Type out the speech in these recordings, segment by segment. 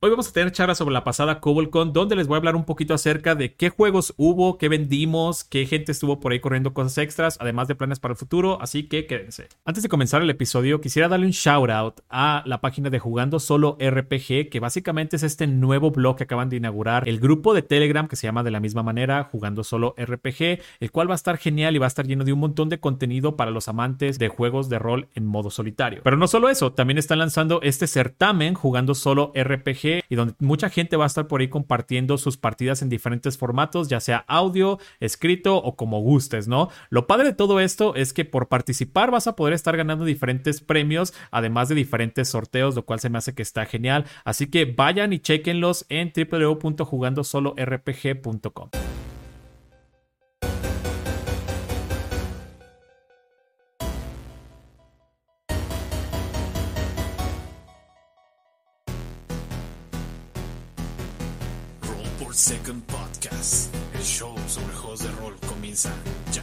Hoy vamos a tener charla sobre la pasada CobbleCon, donde les voy a hablar un poquito acerca de qué juegos hubo, qué vendimos, qué gente estuvo por ahí corriendo cosas extras, además de planes para el futuro, así que quédense. Antes de comenzar el episodio, quisiera darle un shout out a la página de Jugando Solo RPG, que básicamente es este nuevo blog que acaban de inaugurar, el grupo de Telegram que se llama de la misma manera, Jugando Solo RPG, el cual va a estar genial y va a estar lleno de un montón de contenido para los amantes de juegos de rol en modo solitario. Pero no solo eso, también están lanzando este certamen Jugando Solo RPG y donde mucha gente va a estar por ahí compartiendo sus partidas en diferentes formatos, ya sea audio, escrito o como gustes, ¿no? Lo padre de todo esto es que por participar vas a poder estar ganando diferentes premios, además de diferentes sorteos, lo cual se me hace que está genial. Así que vayan y chequenlos en www.jugandosolorpg.com. Second Podcast. El show sobre juegos de rol comienza ya.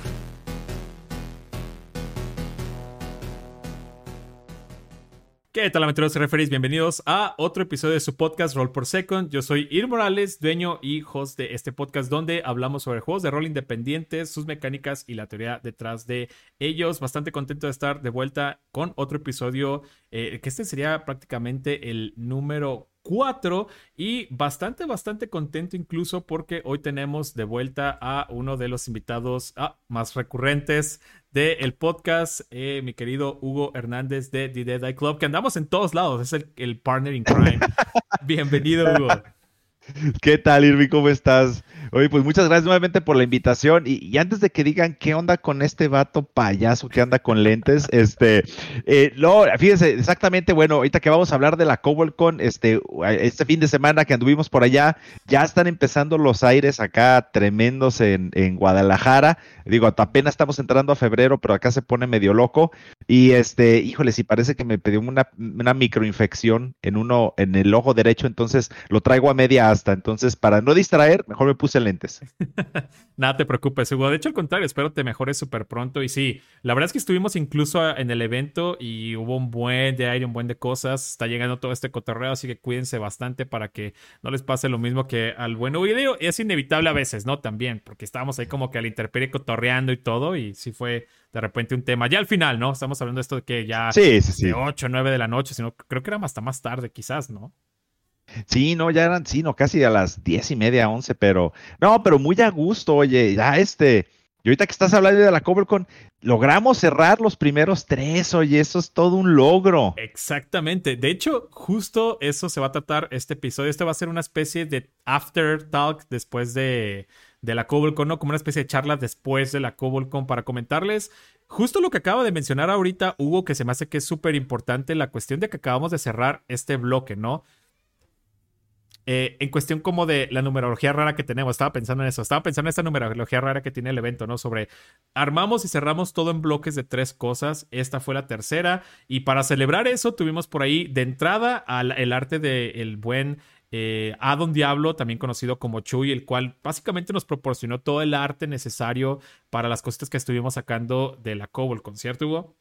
¿Qué tal aventureros y referees? Bienvenidos a otro episodio de su podcast Roll por Second. Yo soy Ir Morales, dueño y host de este podcast donde hablamos sobre juegos de rol independientes, sus mecánicas y la teoría detrás de ellos. Bastante contento de estar de vuelta con otro episodio, eh, que este sería prácticamente el número 4 y bastante, bastante contento incluso porque hoy tenemos de vuelta a uno de los invitados ah, más recurrentes del podcast, eh, mi querido Hugo Hernández de The Dead Eye Club, que andamos en todos lados, es el, el partner in crime. Bienvenido, Hugo. ¿Qué tal, Irvi? ¿Cómo estás? Oye, pues muchas gracias nuevamente por la invitación. Y, antes de que digan qué onda con este vato payaso que anda con lentes, este, eh, no, fíjense, exactamente, bueno, ahorita que vamos a hablar de la CobbleCon, este, este fin de semana que anduvimos por allá, ya están empezando los aires acá tremendos en, en Guadalajara. Digo, apenas estamos entrando a febrero, pero acá se pone medio loco. Y este, híjole, si parece que me pidió una, una microinfección en uno, en el ojo derecho, entonces lo traigo a media hasta. Entonces, para no distraer, mejor me puse lentes. Nada te preocupes, Hugo. De hecho, al contrario, espero te mejores súper pronto. Y sí, la verdad es que estuvimos incluso en el evento y hubo un buen de aire, un buen de cosas. Está llegando todo este cotorreo, así que cuídense bastante para que no les pase lo mismo que al buen video. Es inevitable a veces, ¿no? También, porque estábamos ahí como que al interperie cotorreando y todo. Y sí fue de repente un tema. Ya al final, ¿no? Estamos hablando de esto de que ya sí, sí, sí. de 8 o 9 de la noche, sino creo que era hasta más tarde, quizás, ¿no? Sí, no, ya eran, sí, no, casi a las diez y media, once, pero no, pero muy a gusto, oye, ya este, y ahorita que estás hablando de la CobbleCon, logramos cerrar los primeros tres, oye, eso es todo un logro. Exactamente, de hecho, justo eso se va a tratar este episodio, este va a ser una especie de after talk después de, de la CobbleCon, ¿no? Como una especie de charla después de la CobbleCon para comentarles justo lo que acaba de mencionar ahorita Hugo, que se me hace que es súper importante, la cuestión de que acabamos de cerrar este bloque, ¿no? Eh, en cuestión como de la numerología rara que tenemos, estaba pensando en eso, estaba pensando en esta numerología rara que tiene el evento, ¿no? Sobre armamos y cerramos todo en bloques de tres cosas, esta fue la tercera, y para celebrar eso tuvimos por ahí de entrada al, el arte del buen eh, Adon Diablo, también conocido como Chuy, el cual básicamente nos proporcionó todo el arte necesario para las cositas que estuvimos sacando de la Cobol, ¿cierto, Hugo?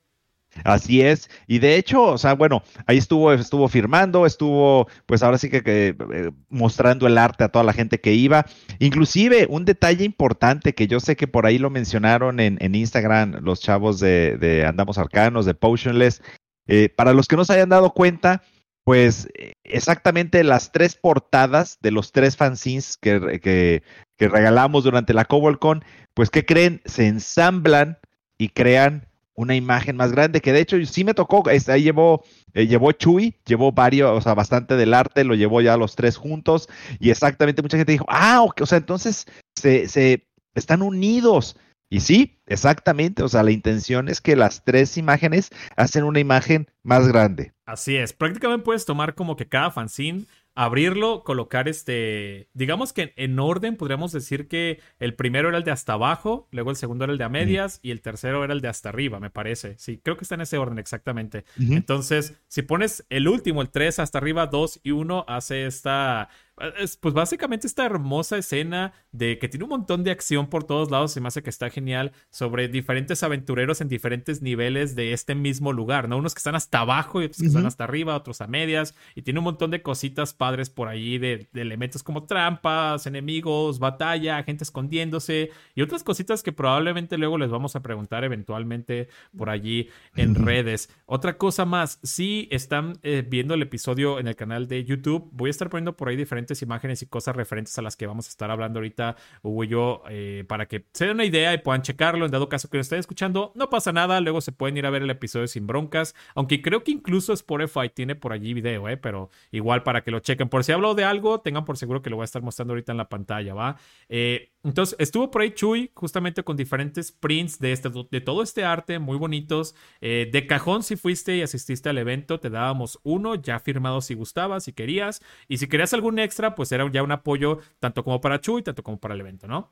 Así es, y de hecho, o sea, bueno, ahí estuvo, estuvo firmando, estuvo, pues ahora sí que, eh, mostrando el arte a toda la gente que iba. Inclusive, un detalle importante que yo sé que por ahí lo mencionaron en, Instagram los chavos de, Andamos Arcanos, de Potionless. Eh, para los que no se hayan dado cuenta, pues exactamente las tres portadas de los tres fanzines que, que, regalamos durante la CobolCon, pues, ¿qué creen? Se ensamblan y crean una imagen más grande, que de hecho sí me tocó, ahí llevó, eh, llevó Chuy, llevó varios, o sea, bastante del arte, lo llevó ya los tres juntos, y exactamente mucha gente dijo, ah, o sea, entonces se, se están unidos. Y sí, exactamente, o sea, la intención es que las tres imágenes hacen una imagen más grande. Así es, prácticamente puedes tomar como que cada fanzine abrirlo, colocar este, digamos que en orden podríamos decir que el primero era el de hasta abajo, luego el segundo era el de a medias y el tercero era el de hasta arriba, me parece. Sí, creo que está en ese orden exactamente. Entonces, si pones el último, el 3 hasta arriba, 2 y 1, hace esta es, pues básicamente esta hermosa escena de que tiene un montón de acción por todos lados, se me hace que está genial, sobre diferentes aventureros en diferentes niveles de este mismo lugar, ¿no? Unos que están hasta abajo y otros que están hasta arriba, otros a medias, y tiene un montón de cositas padres por ahí de, de, elementos como trampas, enemigos, batalla, gente escondiéndose y otras cositas que probablemente luego les vamos a preguntar eventualmente por allí en redes. Otra cosa más, si están eh, viendo el episodio en el canal de YouTube, voy a estar poniendo por ahí diferentes imágenes y cosas referentes a las que vamos a estar hablando ahorita, Hugo y yo, eh, para que se den una idea y puedan checarlo. En dado caso que lo estén escuchando, no pasa nada, luego se pueden ir a ver el episodio sin broncas, aunque creo que incluso Spotify tiene por allí video, ¿eh? pero igual para que lo chequen. Por si hablo de algo, tengan por seguro que lo voy a estar mostrando ahorita en la pantalla, ¿va? Eh, entonces, estuvo por ahí Chuy, justamente con diferentes prints de, este, de todo este arte, muy bonitos. Eh, de cajón, si fuiste y asististe al evento, te dábamos uno ya firmado si gustabas, si querías. Y si querías algún extra, pues era ya un apoyo tanto como para Chuy, tanto como para el evento, ¿no?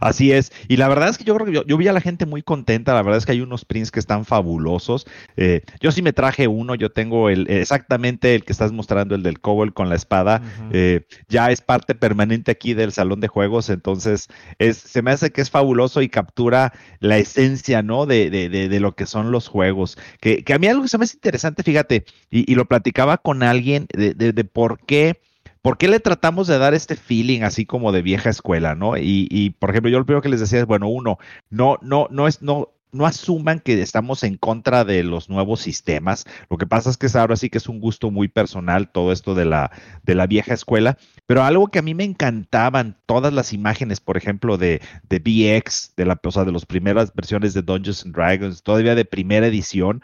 Así es, y la verdad es que yo creo que yo, vi a la gente muy contenta, la verdad es que hay unos prints que están fabulosos. Eh, yo sí me traje uno, yo tengo el exactamente el que estás mostrando, el del Cobol con la espada, eh, ya es parte permanente aquí del salón de juegos, entonces es, se me hace que es fabuloso y captura la esencia, ¿no? De, de, de, lo que son los juegos. Que, que, a mí algo que se me hace interesante, fíjate, y, y lo platicaba con alguien de por qué ¿por qué le tratamos de dar este feeling así como de vieja escuela, no? Y, por ejemplo, yo lo primero que les decía es, bueno, uno, no, no, no es, no, no asuman que estamos en contra de los nuevos sistemas. Lo que pasa es que ahora sí que es un gusto muy personal todo esto de la, de la vieja escuela. Pero algo que a mí me encantaban, todas las imágenes, por ejemplo, de, de BX, de la, o sea, de las primeras versiones de Dungeons Dragons, todavía de primera edición,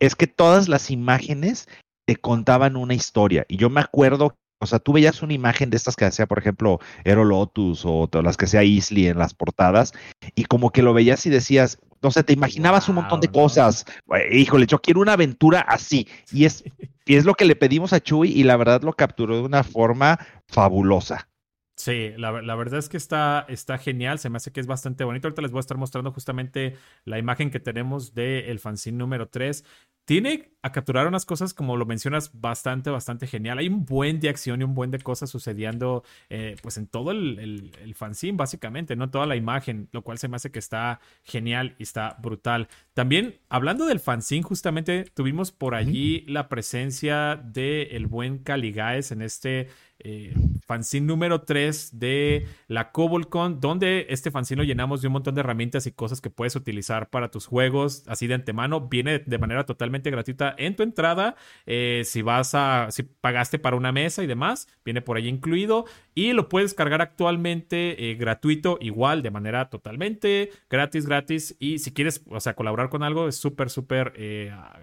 es que todas las imágenes te contaban una historia. Y yo me acuerdo o sea, tú veías una imagen de estas que hacía, por ejemplo, Ero Lotus o las que hacía Isley en las portadas, y como que lo veías y decías, no sé, te imaginabas un montón de cosas. Híjole, yo quiero una aventura así. Y es, y es lo que le pedimos a Chuy, y la verdad lo capturó de una forma fabulosa. Sí, la, verdad es que está, está genial, se me hace que es bastante bonito. Ahorita les voy a estar mostrando justamente la imagen que tenemos del el fanzine número 3 tiene a capturar unas cosas, como lo mencionas, bastante, bastante genial. Hay un buen de acción y un buen de cosas sucediendo, eh, pues en todo el, el, fanzine, básicamente, ¿no? Toda la imagen, lo cual se me hace que está genial y está brutal. También, hablando del fanzine, justamente tuvimos por allí la presencia del el buen Caligaes en este eh, fanzine número 3 de la CobolCon, donde este fanzine lo llenamos de un montón de herramientas y cosas que puedes utilizar para tus juegos, así de antemano. Viene de manera totalmente gratuita en tu entrada. Eh, si vas a, si pagaste para una mesa y demás, viene por ahí incluido. Y lo puedes cargar actualmente eh, gratuito, igual, de manera totalmente gratis, gratis. Y si quieres, o sea, colaborar con algo, es súper, súper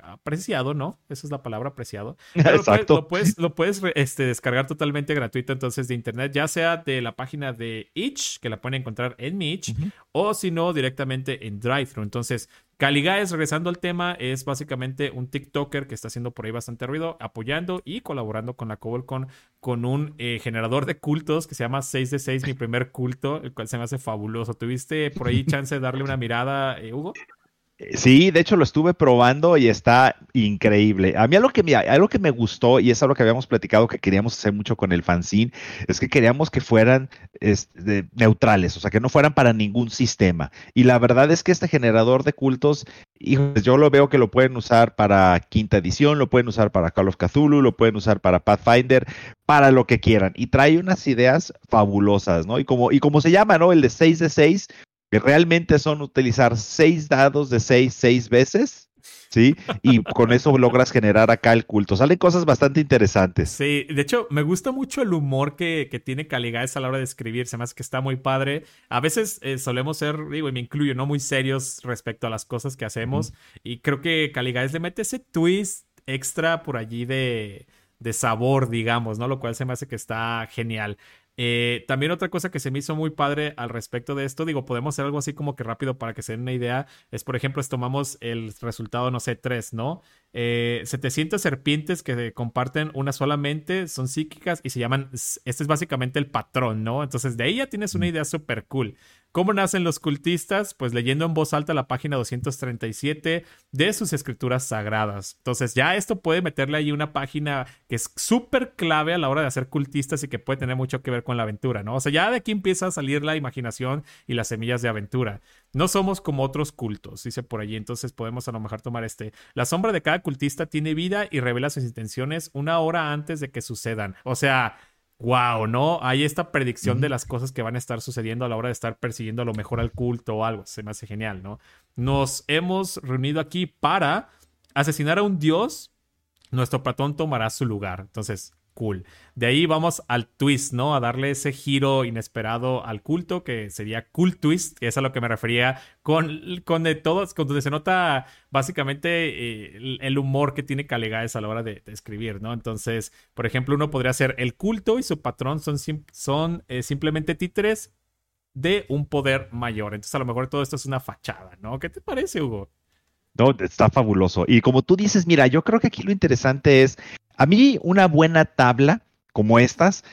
apreciado, ¿no? Esa es la palabra apreciado. Exacto. Lo puedes, lo puedes, este, descargar totalmente gratuito entonces de internet, ya sea de la página de Itch, que la pueden encontrar en mi Itch, o si no, directamente en DriveThru. Entonces, Caligaes, regresando al tema, es básicamente un TikToker que está haciendo por ahí bastante ruido, apoyando y colaborando con la CobolCon con un eh, generador de cultos que se llama 6 de 6, mi primer culto, el cual se me hace fabuloso. ¿Tuviste por ahí chance de darle una mirada, eh, Hugo? Sí, de hecho lo estuve probando y está increíble. A mí algo que, me, algo que me gustó y es algo que habíamos platicado que queríamos hacer mucho con el fanzine, es que queríamos que fueran este, neutrales, o sea, que no fueran para ningún sistema. Y la verdad es que este generador de cultos, yo lo veo que lo pueden usar para quinta edición, lo pueden usar para Call of Cthulhu, lo pueden usar para Pathfinder, para lo que quieran. Y trae unas ideas fabulosas, ¿no? Y como, y como se llama, ¿no? El de 6 de 6, que realmente son utilizar seis dados de seis, seis veces. ¿sí? Y con eso logras generar acá el culto. Salen cosas bastante interesantes. Sí, de hecho, me gusta mucho el humor que, que tiene Caligaes a la hora de escribir. Se me hace que está muy padre. A veces eh, solemos ser, digo, y me incluyo, no muy serios respecto a las cosas que hacemos. Y creo que Caligaes le mete ese twist extra por allí de, de sabor, digamos, ¿no? Lo cual se me hace que está genial. Eh, también otra cosa que se me hizo muy padre al respecto de esto, digo, podemos hacer algo así como que rápido para que se den una idea, es por ejemplo, tomamos el resultado, no sé, 3, ¿no? Eh, 700 serpientes que comparten una sola mente, son psíquicas y se llaman, este es básicamente el patrón, ¿no? Entonces de ahí ya tienes una idea súper cool. ¿Cómo nacen los cultistas? Pues leyendo en voz alta la página 237 de sus escrituras sagradas. Entonces ya esto puede meterle ahí una página que es súper clave a la hora de hacer cultistas y que puede tener mucho que ver con la aventura, ¿no? O sea, ya de aquí empieza a salir la imaginación y las semillas de aventura. No somos como otros cultos, dice por allí, entonces podemos a lo mejor tomar este. La sombra de cada cultista tiene vida y revela sus intenciones una hora antes de que sucedan. O sea, wow, ¿no? Hay esta predicción de las cosas que van a estar sucediendo a la hora de estar persiguiendo a lo mejor al culto o algo. Se me hace genial, ¿no? Nos hemos reunido aquí para asesinar a un dios. Nuestro patrón tomará su lugar. Entonces, cool. De ahí vamos al twist, ¿no? A darle ese giro inesperado al culto, que sería cool twist, que es a lo que me refería con, con de todos, con donde se nota básicamente eh, el, humor que tiene Calegaes a la hora de, escribir, ¿no? Entonces, por ejemplo, uno podría ser el culto y su patrón son, son eh, simplemente títeres de un poder mayor. Entonces, a lo mejor todo esto es una fachada, ¿no? ¿Qué te parece, Hugo? No, está fabuloso. Y como tú dices, mira, yo creo que aquí lo interesante es a mí una buena tabla como estas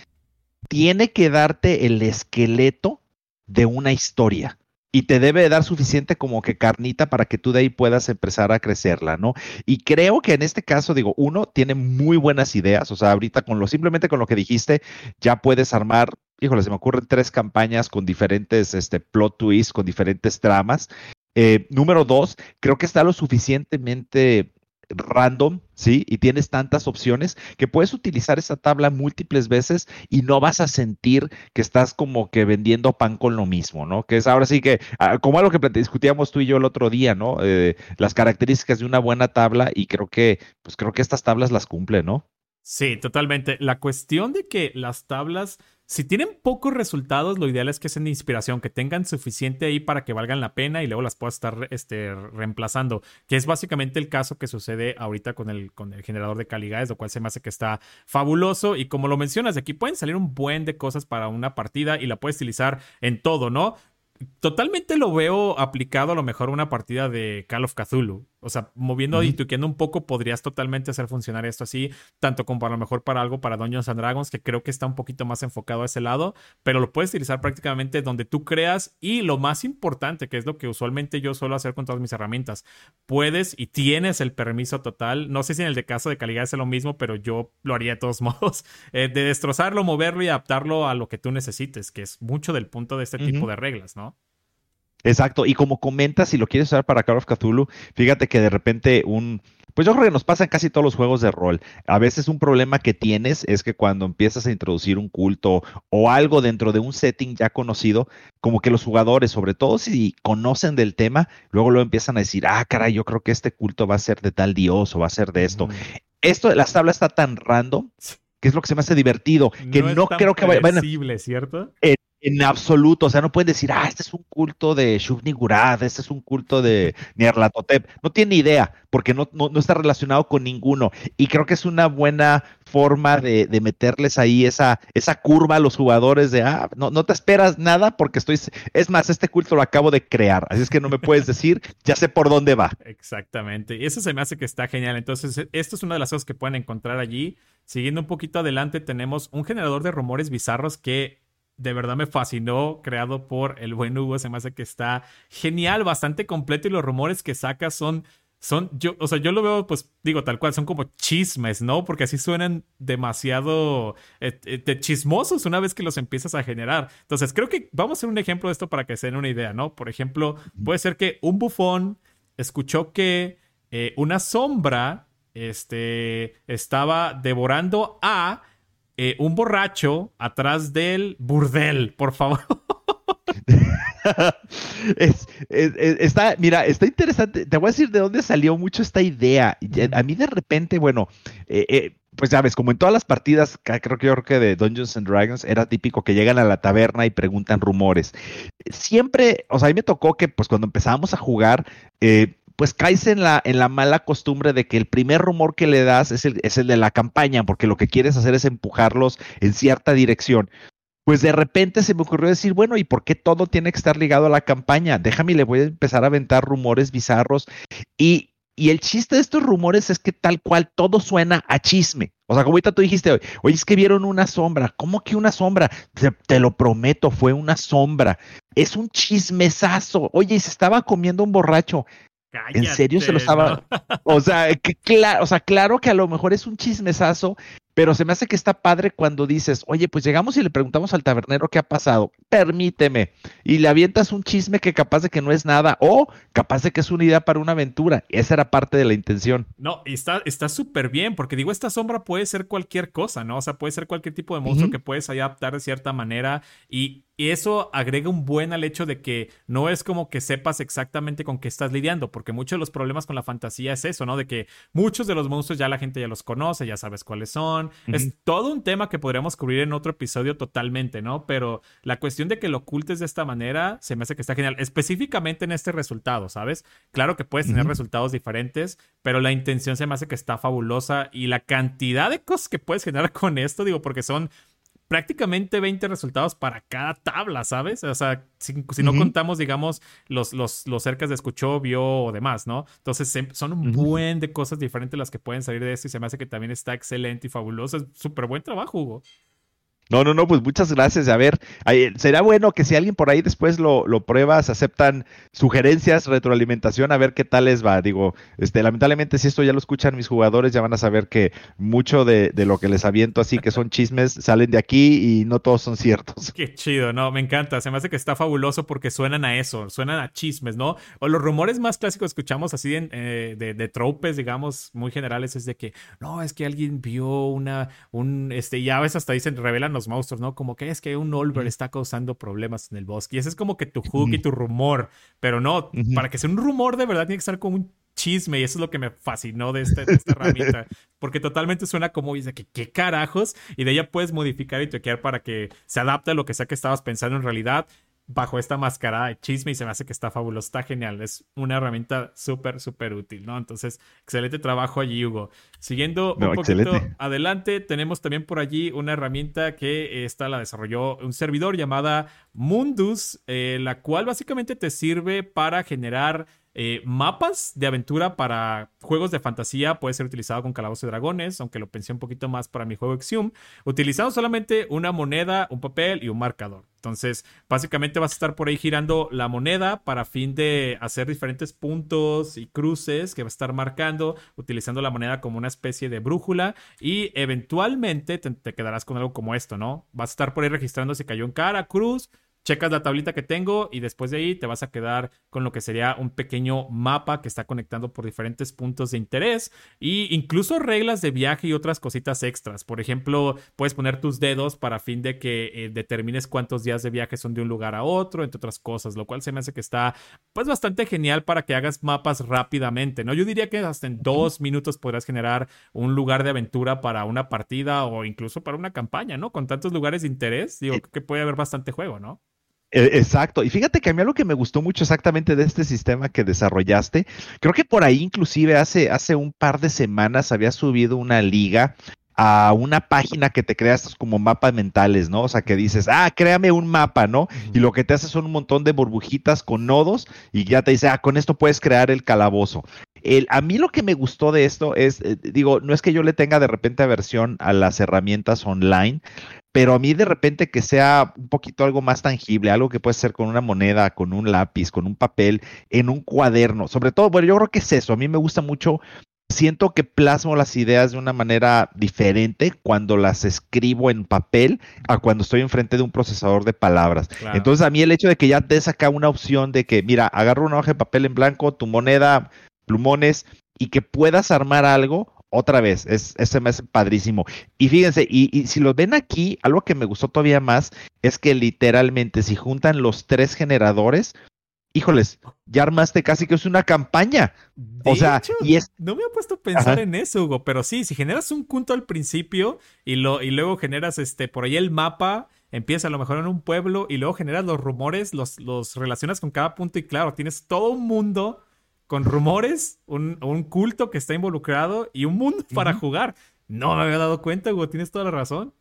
tiene que darte el esqueleto de una historia y te debe dar suficiente como que carnita para que tú de ahí puedas empezar a crecerla, ¿no? Y creo que en este caso, digo, uno tiene muy buenas ideas, o sea, ahorita con lo simplemente con lo que dijiste, ya puedes armar, híjole, se me ocurren tres campañas con diferentes este, plot twists, con diferentes tramas. Eh, número dos, creo que está lo suficientemente random, ¿sí? Y tienes tantas opciones que puedes utilizar esa tabla múltiples veces y no vas a sentir que estás como que vendiendo pan con lo mismo, ¿no? Que es ahora sí que, ah, como algo que discutíamos tú y yo el otro día, ¿no? Eh, las características de una buena tabla y creo que, pues creo que estas tablas las cumplen, ¿no? Sí, totalmente. La cuestión de que las tablas si tienen pocos resultados, lo ideal es que sean de inspiración, que tengan suficiente ahí para que valgan la pena y luego las puedas estar este, reemplazando, que es básicamente el caso que sucede ahorita con el, con el generador de Caligaes, lo cual se me hace que está fabuloso. Y como lo mencionas, de aquí pueden salir un buen de cosas para una partida y la puedes utilizar en todo, ¿no? totalmente lo veo aplicado a lo mejor a una partida de Call of Cthulhu. O sea, moviendo y tuqueando un poco, podrías totalmente hacer funcionar esto así, tanto como a lo mejor para algo para Dungeons and Dragons, que creo que está un poquito más enfocado a ese lado, pero lo puedes utilizar prácticamente donde tú creas y lo más importante, que es lo que usualmente yo suelo hacer con todas mis herramientas, puedes y tienes el permiso total, no sé si en el de caso de calidad es lo mismo, pero yo lo haría de todos modos, eh, de destrozarlo, moverlo y adaptarlo a lo que tú necesites, que es mucho del punto de este tipo de reglas, ¿no? Exacto, y como comentas, si lo quieres usar para Call of Cthulhu, fíjate que de repente un, pues yo creo que nos pasa en casi todos los juegos de rol. A veces un problema que tienes es que cuando empiezas a introducir un culto o algo dentro de un setting ya conocido, como que los jugadores, sobre todo si conocen del tema, luego lo empiezan a decir, ah, caray, yo creo que este culto va a ser de tal dios o va a ser de esto. Esto las tablas está tan random que es lo que se me hace divertido, que no, creo que vaya... Bueno, ¿cierto? En absoluto, o sea, no pueden decir, ah, este es un culto de Shuvni Gurad, este es un culto de Nierlatotep. No tiene idea, porque no, no, está relacionado con ninguno. Y creo que es una buena forma de, meterles ahí esa, esa curva a los jugadores de, ah, no, no te esperas nada porque estoy, es más, este culto lo acabo de crear, así es que no me puedes decir, ya sé por dónde va. Exactamente, y eso se me hace que está genial. Entonces, esto es una de las cosas que pueden encontrar allí. Siguiendo un poquito adelante, tenemos un generador de rumores bizarros que de verdad me fascinó, creado por el buen Hugo, se me hace que está genial, bastante completo y los rumores que saca son, son, yo, o sea, yo lo veo, pues digo tal cual, son como chismes, ¿no? Porque así suenan demasiado eh, eh, chismosos una vez que los empiezas a generar. Entonces, creo que vamos a hacer un ejemplo de esto para que se den una idea, ¿no? Por ejemplo, puede ser que un bufón escuchó que eh, una sombra este, estaba devorando a eh, un borracho atrás del burdel, por favor. está, mira, está interesante. Te voy a decir de dónde salió mucho esta idea. A mí de repente, bueno, eh, eh, pues ya ves, como en todas las partidas, creo que yo creo que de Dungeons and Dragons era típico que llegan a la taberna y preguntan rumores. Siempre, o sea, a mí me tocó que pues cuando empezábamos a jugar, eh, pues caes en la, en la mala costumbre de que el primer rumor que le das es el, es el de la campaña, porque lo que quieres hacer es empujarlos en cierta dirección. Pues de repente se me ocurrió decir, bueno, ¿y por qué todo tiene que estar ligado a la campaña? Déjame, le voy a empezar a aventar rumores bizarros. Y, y el chiste de estos rumores es que tal cual todo suena a chisme. O sea, como ahorita tú dijiste, oye, es que vieron una sombra. ¿Cómo que una sombra? Te, lo prometo, fue una sombra. Es un chismesazo. Oye, se estaba comiendo un borracho en serio se lo estaba. O sea, que, claro, o sea, claro que a lo mejor es un chismesazo, pero se me hace que está padre cuando dices, oye, pues llegamos y le preguntamos al tabernero qué ha pasado, permíteme, y le avientas un chisme que capaz de que no es nada, o capaz de que es una idea para una aventura. Esa era parte de la intención. No, y está súper bien, porque digo, esta sombra puede ser cualquier cosa, ¿no? O sea, puede ser cualquier tipo de monstruo que puedes adaptar de cierta manera y y eso agrega un buen al hecho de que no es como que sepas exactamente con qué estás lidiando, porque muchos de los problemas con la fantasía es eso, ¿no? De que muchos de los monstruos ya la gente ya los conoce, ya sabes cuáles son. Es todo un tema que podríamos cubrir en otro episodio totalmente, ¿no? Pero la cuestión de que lo ocultes de esta manera se me hace que está genial, específicamente en este resultado, ¿sabes? Claro que puedes tener resultados diferentes, pero la intención se me hace que está fabulosa y la cantidad de cosas que puedes generar con esto, digo, porque son prácticamente 20 resultados para cada tabla, ¿sabes? O sea, si, no contamos, digamos, los, los, los cercas de escuchó, vio o demás, ¿no? Entonces son un buen de cosas diferentes las que pueden salir de esto y se me hace que también está excelente y fabuloso. Es súper buen trabajo, Hugo. No, no, no, pues muchas gracias. A ver, será bueno que si alguien por ahí después lo, lo prueba, se aceptan sugerencias, retroalimentación, a ver qué tal les va. Digo, este, lamentablemente si esto ya lo escuchan mis jugadores, ya van a saber que mucho de, de lo que les aviento así que son chismes salen de aquí y no todos son ciertos. Qué chido, no, me encanta. Se me hace que está fabuloso porque suenan a eso, suenan a chismes, ¿no? O los rumores más clásicos que escuchamos así eh, de, de, tropes, digamos, muy generales, es de que, no, es que alguien vio una, un, este, ya a veces hasta dicen, revelan monstruos, ¿no? Como que es que un Olver está causando problemas en el bosque. Y ese es como que tu hook y tu rumor. Pero no, para que sea un rumor de verdad tiene que estar como un chisme. Y eso es lo que me fascinó de, este, esta herramienta. Porque totalmente suena como dice que qué carajos y de ella puedes modificar y toquear para que se adapte a lo que sea que estabas pensando en realidad bajo esta máscara de chisme y se me hace que está fabuloso, está genial, es una herramienta súper, súper útil, ¿no? Entonces, excelente trabajo allí, Hugo. Siguiendo un poquito adelante, tenemos también por allí una herramienta que esta la desarrolló un servidor llamada Mundus, eh, la cual básicamente te sirve para generar eh, mapas de aventura para juegos de fantasía puede ser utilizado con Calabozos y Dragones, aunque lo pensé un poquito más para mi juego Exium, utilizando solamente una moneda, un papel y un marcador. Entonces, básicamente vas a estar por ahí girando la moneda para fin de hacer diferentes puntos y cruces que va a estar marcando, utilizando la moneda como una especie de brújula y eventualmente te, te quedarás con algo como esto, ¿no? Vas a estar por ahí registrando si cayó en cara, cruz, checas la tablita que tengo y después de ahí te vas a quedar con lo que sería un pequeño mapa que está conectando por diferentes puntos de interés y incluso reglas de viaje y otras cositas extras. Por ejemplo, puedes poner tus dedos para fin de que eh, determines cuántos días de viaje son de un lugar a otro, entre otras cosas, lo cual se me hace que está pues bastante genial para que hagas mapas rápidamente, ¿no? Yo diría que hasta en dos minutos podrás generar un lugar de aventura para una partida o incluso para una campaña, ¿no? Con tantos lugares de interés, digo que puede haber bastante juego, ¿no? E, exacto. Y fíjate que a mí lo que me gustó mucho exactamente de este sistema que desarrollaste, creo que por ahí inclusive hace, hace un par de semanas había subido una liga a una página que te creas como mapas mentales, ¿no? O sea, que dices, ah, créame un mapa, ¿no? Y lo que te hace son un montón de burbujitas con nodos y ya te dice, ah, con esto puedes crear el calabozo. El, a mí lo que me gustó de esto es, eh, digo, no es que yo le tenga de repente aversión a las herramientas online, pero a mí de repente que sea un poquito algo más tangible, algo que puede ser con una moneda, con un lápiz, con un papel, en un cuaderno, sobre todo, bueno, yo creo que es eso, a mí me gusta mucho, siento que plasmo las ideas de una manera diferente cuando las escribo en papel a cuando estoy enfrente de un procesador de palabras. Entonces a mí el hecho de que ya te saca una opción de que, mira, agarro una hoja de papel en blanco, tu moneda, plumones, y que puedas armar algo, otra vez, es, ese me padrísimo. Y fíjense, y, si lo ven aquí, algo que me gustó todavía más es que literalmente si juntan los tres generadores, híjoles, ya armaste casi que es una campaña. o sea, y es... No me he puesto a pensar en eso, Hugo, pero sí, si generas un punto al principio y, lo, y luego generas este por ahí el mapa, empieza a lo mejor en un pueblo y luego generas los rumores, los, los relacionas con cada punto y claro, tienes todo un mundo con rumores, un, culto que está involucrado y un mundo para jugar. No me había dado cuenta, Hugo, tienes toda la razón.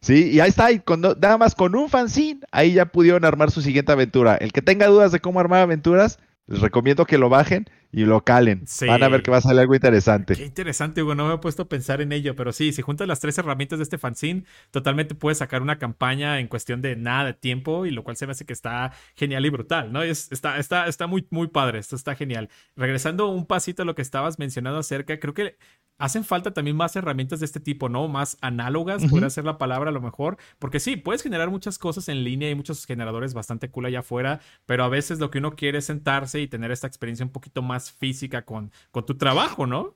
Sí, y ahí está, y nada más con un fanzine, ahí ya pudieron armar su siguiente aventura. El que tenga dudas de cómo armar aventuras, les recomiendo que lo bajen y lo calen. Van a ver que va a salir algo interesante. Qué interesante, Hugo. No me he puesto a pensar en ello, pero sí, si juntas las tres herramientas de este fanzine, totalmente puedes sacar una campaña en cuestión de nada de tiempo, y lo cual se me hace que está genial y brutal, ¿no? Es, está, está, está muy, muy padre. Esto está genial. Regresando un pasito a lo que estabas mencionando acerca, creo que hacen falta también más herramientas de este tipo, ¿no? Más análogas, podría ser la palabra a lo mejor, porque sí, puedes generar muchas cosas en línea y muchos generadores bastante cool allá afuera, pero a veces lo que uno quiere es sentarse y tener esta experiencia un poquito más física con, con tu trabajo, ¿no?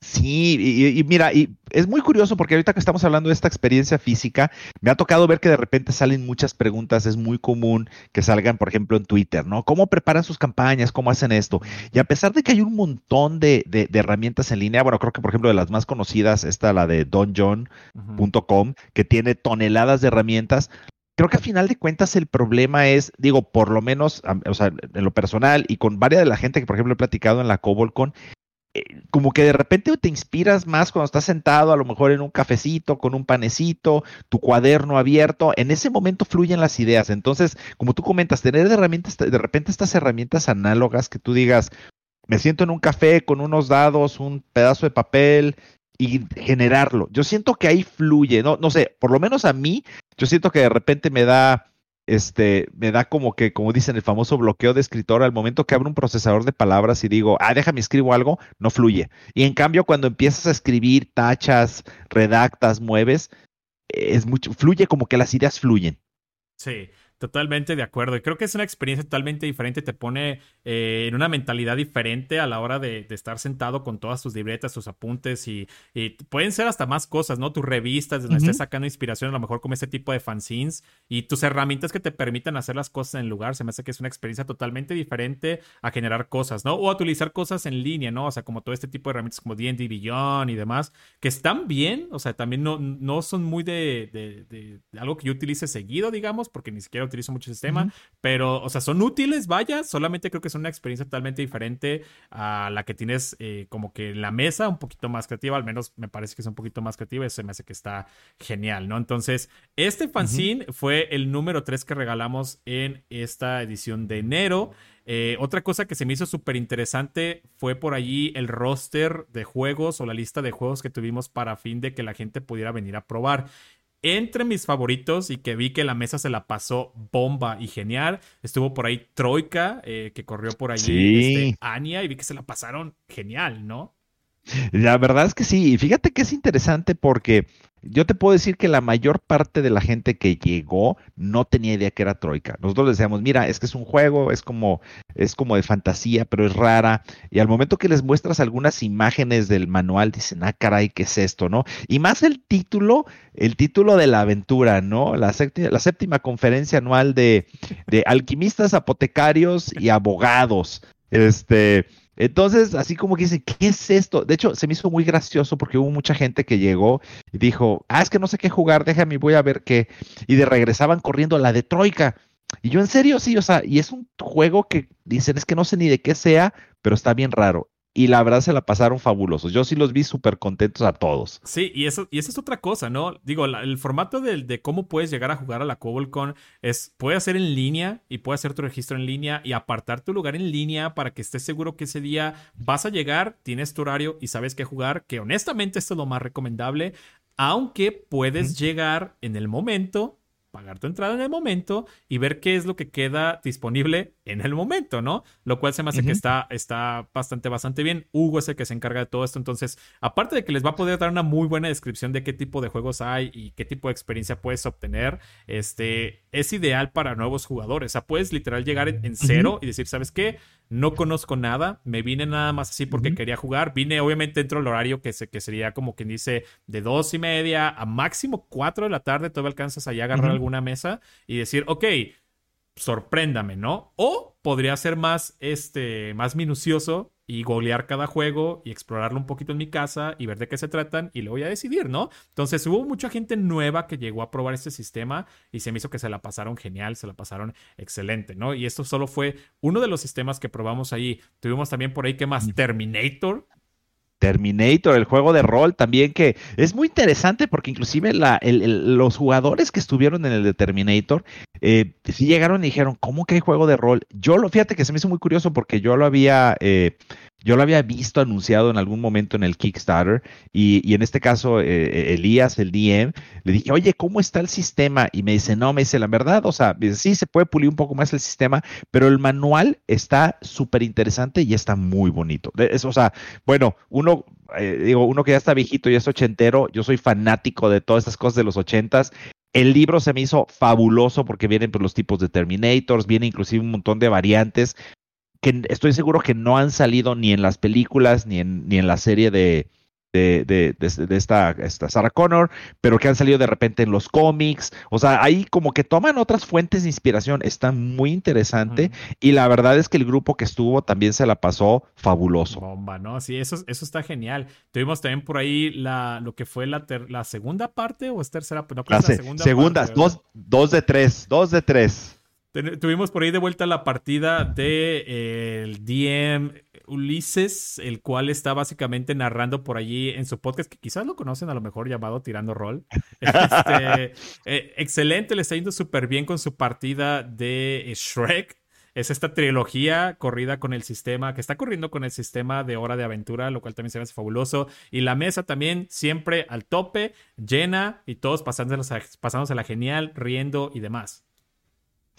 Sí, y, mira, y es muy curioso porque ahorita que estamos hablando de esta experiencia física, me ha tocado ver que de repente salen muchas preguntas, es muy común que salgan, por ejemplo, en Twitter, ¿no? ¿Cómo preparan sus campañas? ¿Cómo hacen esto? Y a pesar de que hay un montón de, herramientas en línea, bueno, creo que, por ejemplo, de las más conocidas, está la de donjon.com, que tiene toneladas de herramientas, creo que a final de cuentas el problema es, digo, por lo menos, o sea, en lo personal y con varias de la gente que, por ejemplo, he platicado en la CobolCon, eh, como que de repente te inspiras más cuando estás sentado, a lo mejor en un cafecito, con un panecito, tu cuaderno abierto, en ese momento fluyen las ideas. Entonces, como tú comentas, tener de herramientas, de repente estas herramientas análogas que tú digas, me siento en un café con unos dados, un pedazo de papel y generarlo. Yo siento que ahí fluye, no, no sé, por lo menos a mí, yo siento que de repente me da este, me da como que, como dicen, el famoso bloqueo de escritor al momento que abro un procesador de palabras y digo, ah, déjame escribo algo, no fluye. Y en cambio, cuando empiezas a escribir, tachas, redactas, mueves, es mucho, fluye como que las ideas fluyen. Sí, Totalmente de acuerdo. Y creo que es una experiencia totalmente diferente. Te pone eh, en una mentalidad diferente a la hora de, estar sentado con todas tus libretas, tus apuntes y, pueden ser hasta más cosas, ¿no? Tus revistas, donde estés sacando inspiración, a lo mejor como este tipo de fanzines y tus herramientas que te permitan hacer las cosas en el lugar. Se me hace que es una experiencia totalmente diferente a generar cosas, ¿no? O a utilizar cosas en línea, ¿no? O sea, como todo este tipo de herramientas como D&D Beyond y demás, que están bien, o sea, también no, no son muy de, de algo que yo utilice seguido, digamos, porque ni siquiera utilizo mucho sistema, pero, o sea, son útiles, vaya, solamente creo que es una experiencia totalmente diferente a la que tienes eh, como que en la mesa, un poquito más creativa, al menos me parece que es un poquito más creativa, eso me hace que está genial, ¿no? Entonces, este fanzine fue el número 3 que regalamos en esta edición de enero. Eh, otra cosa que se me hizo súper interesante fue por allí el roster de juegos o la lista de juegos que tuvimos para fin de que la gente pudiera venir a probar. Entre mis favoritos y que vi que la mesa se la pasó bomba y genial, estuvo por ahí Troika, eh, que corrió por allí sí. Este, Anya, y vi que se la pasaron genial, ¿no? La verdad es que sí, y fíjate que es interesante porque yo te puedo decir que la mayor parte de la gente que llegó no tenía idea que era Troika. Nosotros decíamos, mira, es que es un juego, es como, es como de fantasía, pero es rara. Y al momento que les muestras algunas imágenes del manual, dicen, ah, caray, ¿qué es esto? ¿No? Y más el título, el título de la aventura, ¿no? La séptima, la séptima conferencia anual de, de alquimistas, apotecarios y abogados. Este entonces, así como que dice, ¿qué es esto? De hecho, se me hizo muy gracioso porque hubo mucha gente que llegó y dijo, ah, es que no sé qué jugar, déjame, voy a ver qué. Y de regresaban corriendo a la de Troika. Y yo en serio, sí, o sea, y es un juego que dicen, es que no sé ni de qué sea, pero está bien raro y la verdad se la pasaron fabulosos. Yo sí los vi súper contentos a todos. Sí, y eso, y eso es otra cosa, ¿no? Digo, el formato de, de, cómo puedes llegar a jugar a la CobbleCon es, puede hacer en línea y puede hacer tu registro en línea y apartar tu lugar en línea para que estés seguro que ese día vas a llegar, tienes tu horario y sabes qué jugar, que honestamente esto es lo más recomendable, aunque puedes llegar en el momento pagar tu entrada en el momento y ver qué es lo que queda disponible en el momento, ¿no? Lo cual se me hace que está, está bastante, bastante bien. Hugo es el que se encarga de todo esto. Entonces, aparte de que les va a poder dar una muy buena descripción de qué tipo de juegos hay y qué tipo de experiencia puedes obtener, este, es ideal para nuevos jugadores. O sea, puedes literal llegar en, cero y decir, ¿sabes qué? No conozco nada, me vine nada más así porque quería jugar. Vine obviamente dentro del horario que, se, que sería como quien dice de dos y media a máximo cuatro de la tarde. Todavía alcanzas allá a agarrar alguna mesa y decir, ok, sorpréndame, ¿no? O podría ser más, este, más minucioso y googlear cada juego y explorarlo un poquito en mi casa y ver de qué se tratan y luego voy a decidir, ¿no? Entonces hubo mucha gente nueva que llegó a probar este sistema y se me hizo que se la pasaron genial, se la pasaron excelente, ¿no? Y esto solo fue uno de los sistemas que probamos ahí. Tuvimos también por ahí que más Terminator, Terminator, el juego de rol también que es muy interesante porque inclusive los jugadores que estuvieron en el de Terminator eh, sí llegaron y dijeron, ¿cómo que hay juego de rol? Yo lo, fíjate que se me hizo muy curioso porque yo lo había, eh, yo lo había visto anunciado en algún momento en el Kickstarter y, en este caso eh, Elías, el DM, le dije, oye, ¿cómo está el sistema? Y me dice, no, me dice, la verdad, o sea, sí se puede pulir un poco más el sistema, pero el manual está súper interesante y está muy bonito. o sea, bueno, uno, digo, uno que ya está viejito y es ochentero, yo soy fanático de todas estas cosas de los ochentas el libro se me hizo fabuloso porque vienen pues, los tipos de Terminators, viene inclusive un montón de variantes que estoy seguro que no han salido ni en las películas ni en, ni en la serie de, de, esta, esta, Sarah Connor, pero que han salido de repente en los cómics. O sea, ahí como que toman otras fuentes de inspiración. Está muy interesante. Y la verdad es que el grupo que estuvo también se la pasó fabuloso. Bomba, ¿no? Sí, eso, eso está genial. Tuvimos también por ahí la, lo que fue la, la segunda parte o es tercera, no, la, la segunda segundas, dos, dos de tres, dos de tres. Tuvimos por ahí de vuelta la partida de eh, el DM Ulises, el cual está básicamente narrando por allí en su podcast, que quizás lo conocen a lo mejor llamado Tirando Rol. Este, eh, excelente, le está yendo súper bien con su partida de Shrek. Es esta trilogía corrida con el sistema, que está corriendo con el sistema de hora de aventura, lo cual también se me hace fabuloso. Y la mesa también siempre al tope, llena y todos pasándose la genial, riendo y demás.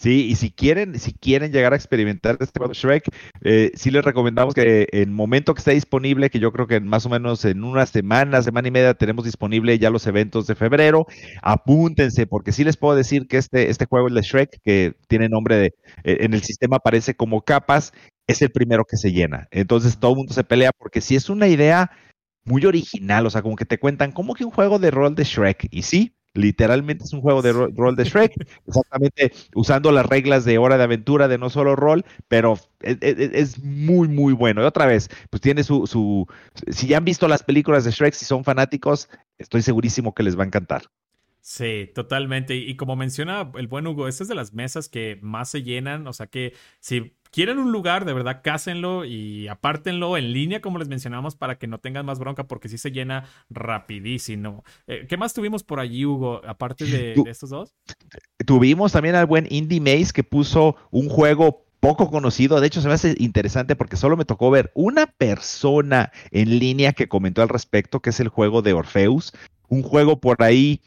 Sí, y si quieren, si quieren llegar a experimentar este juego Shrek, eh, sí les recomendamos que en momento que esté disponible, que yo creo que más o menos en una semana, semana y media tenemos disponible ya los eventos de febrero, apúntense, porque sí les puedo decir que este, este juego, el de Shrek, que tiene nombre de, eh, en el sistema aparece como capas, es el primero que se llena. Entonces todo el mundo se pelea, porque si es una idea muy original, o sea, como que te cuentan, como que un juego de rol de Shrek? Y sí, Literalmente es un juego de rol de Shrek, exactamente usando las reglas de hora de aventura de no solo rol, pero es, muy, muy bueno. Y otra vez, pues tiene su, su, si ya han visto las películas de Shrek, si son fanáticos, estoy segurísimo que les va a encantar. Sí, totalmente. Y, como menciona el buen Hugo, esta es de las mesas que más se llenan. O sea que si quieren un lugar, de verdad, cásenlo y apártenlo en línea, como les mencionamos, para que no tengan más bronca, porque sí se llena rapidísimo. Eh, ¿Qué más tuvimos por allí, Hugo, aparte de, estos dos? Tuvimos también al buen Indie Maze que puso un juego poco conocido. De hecho, se me hace interesante porque solo me tocó ver una persona en línea que comentó al respecto, que es el juego de Orpheus. Un juego por ahí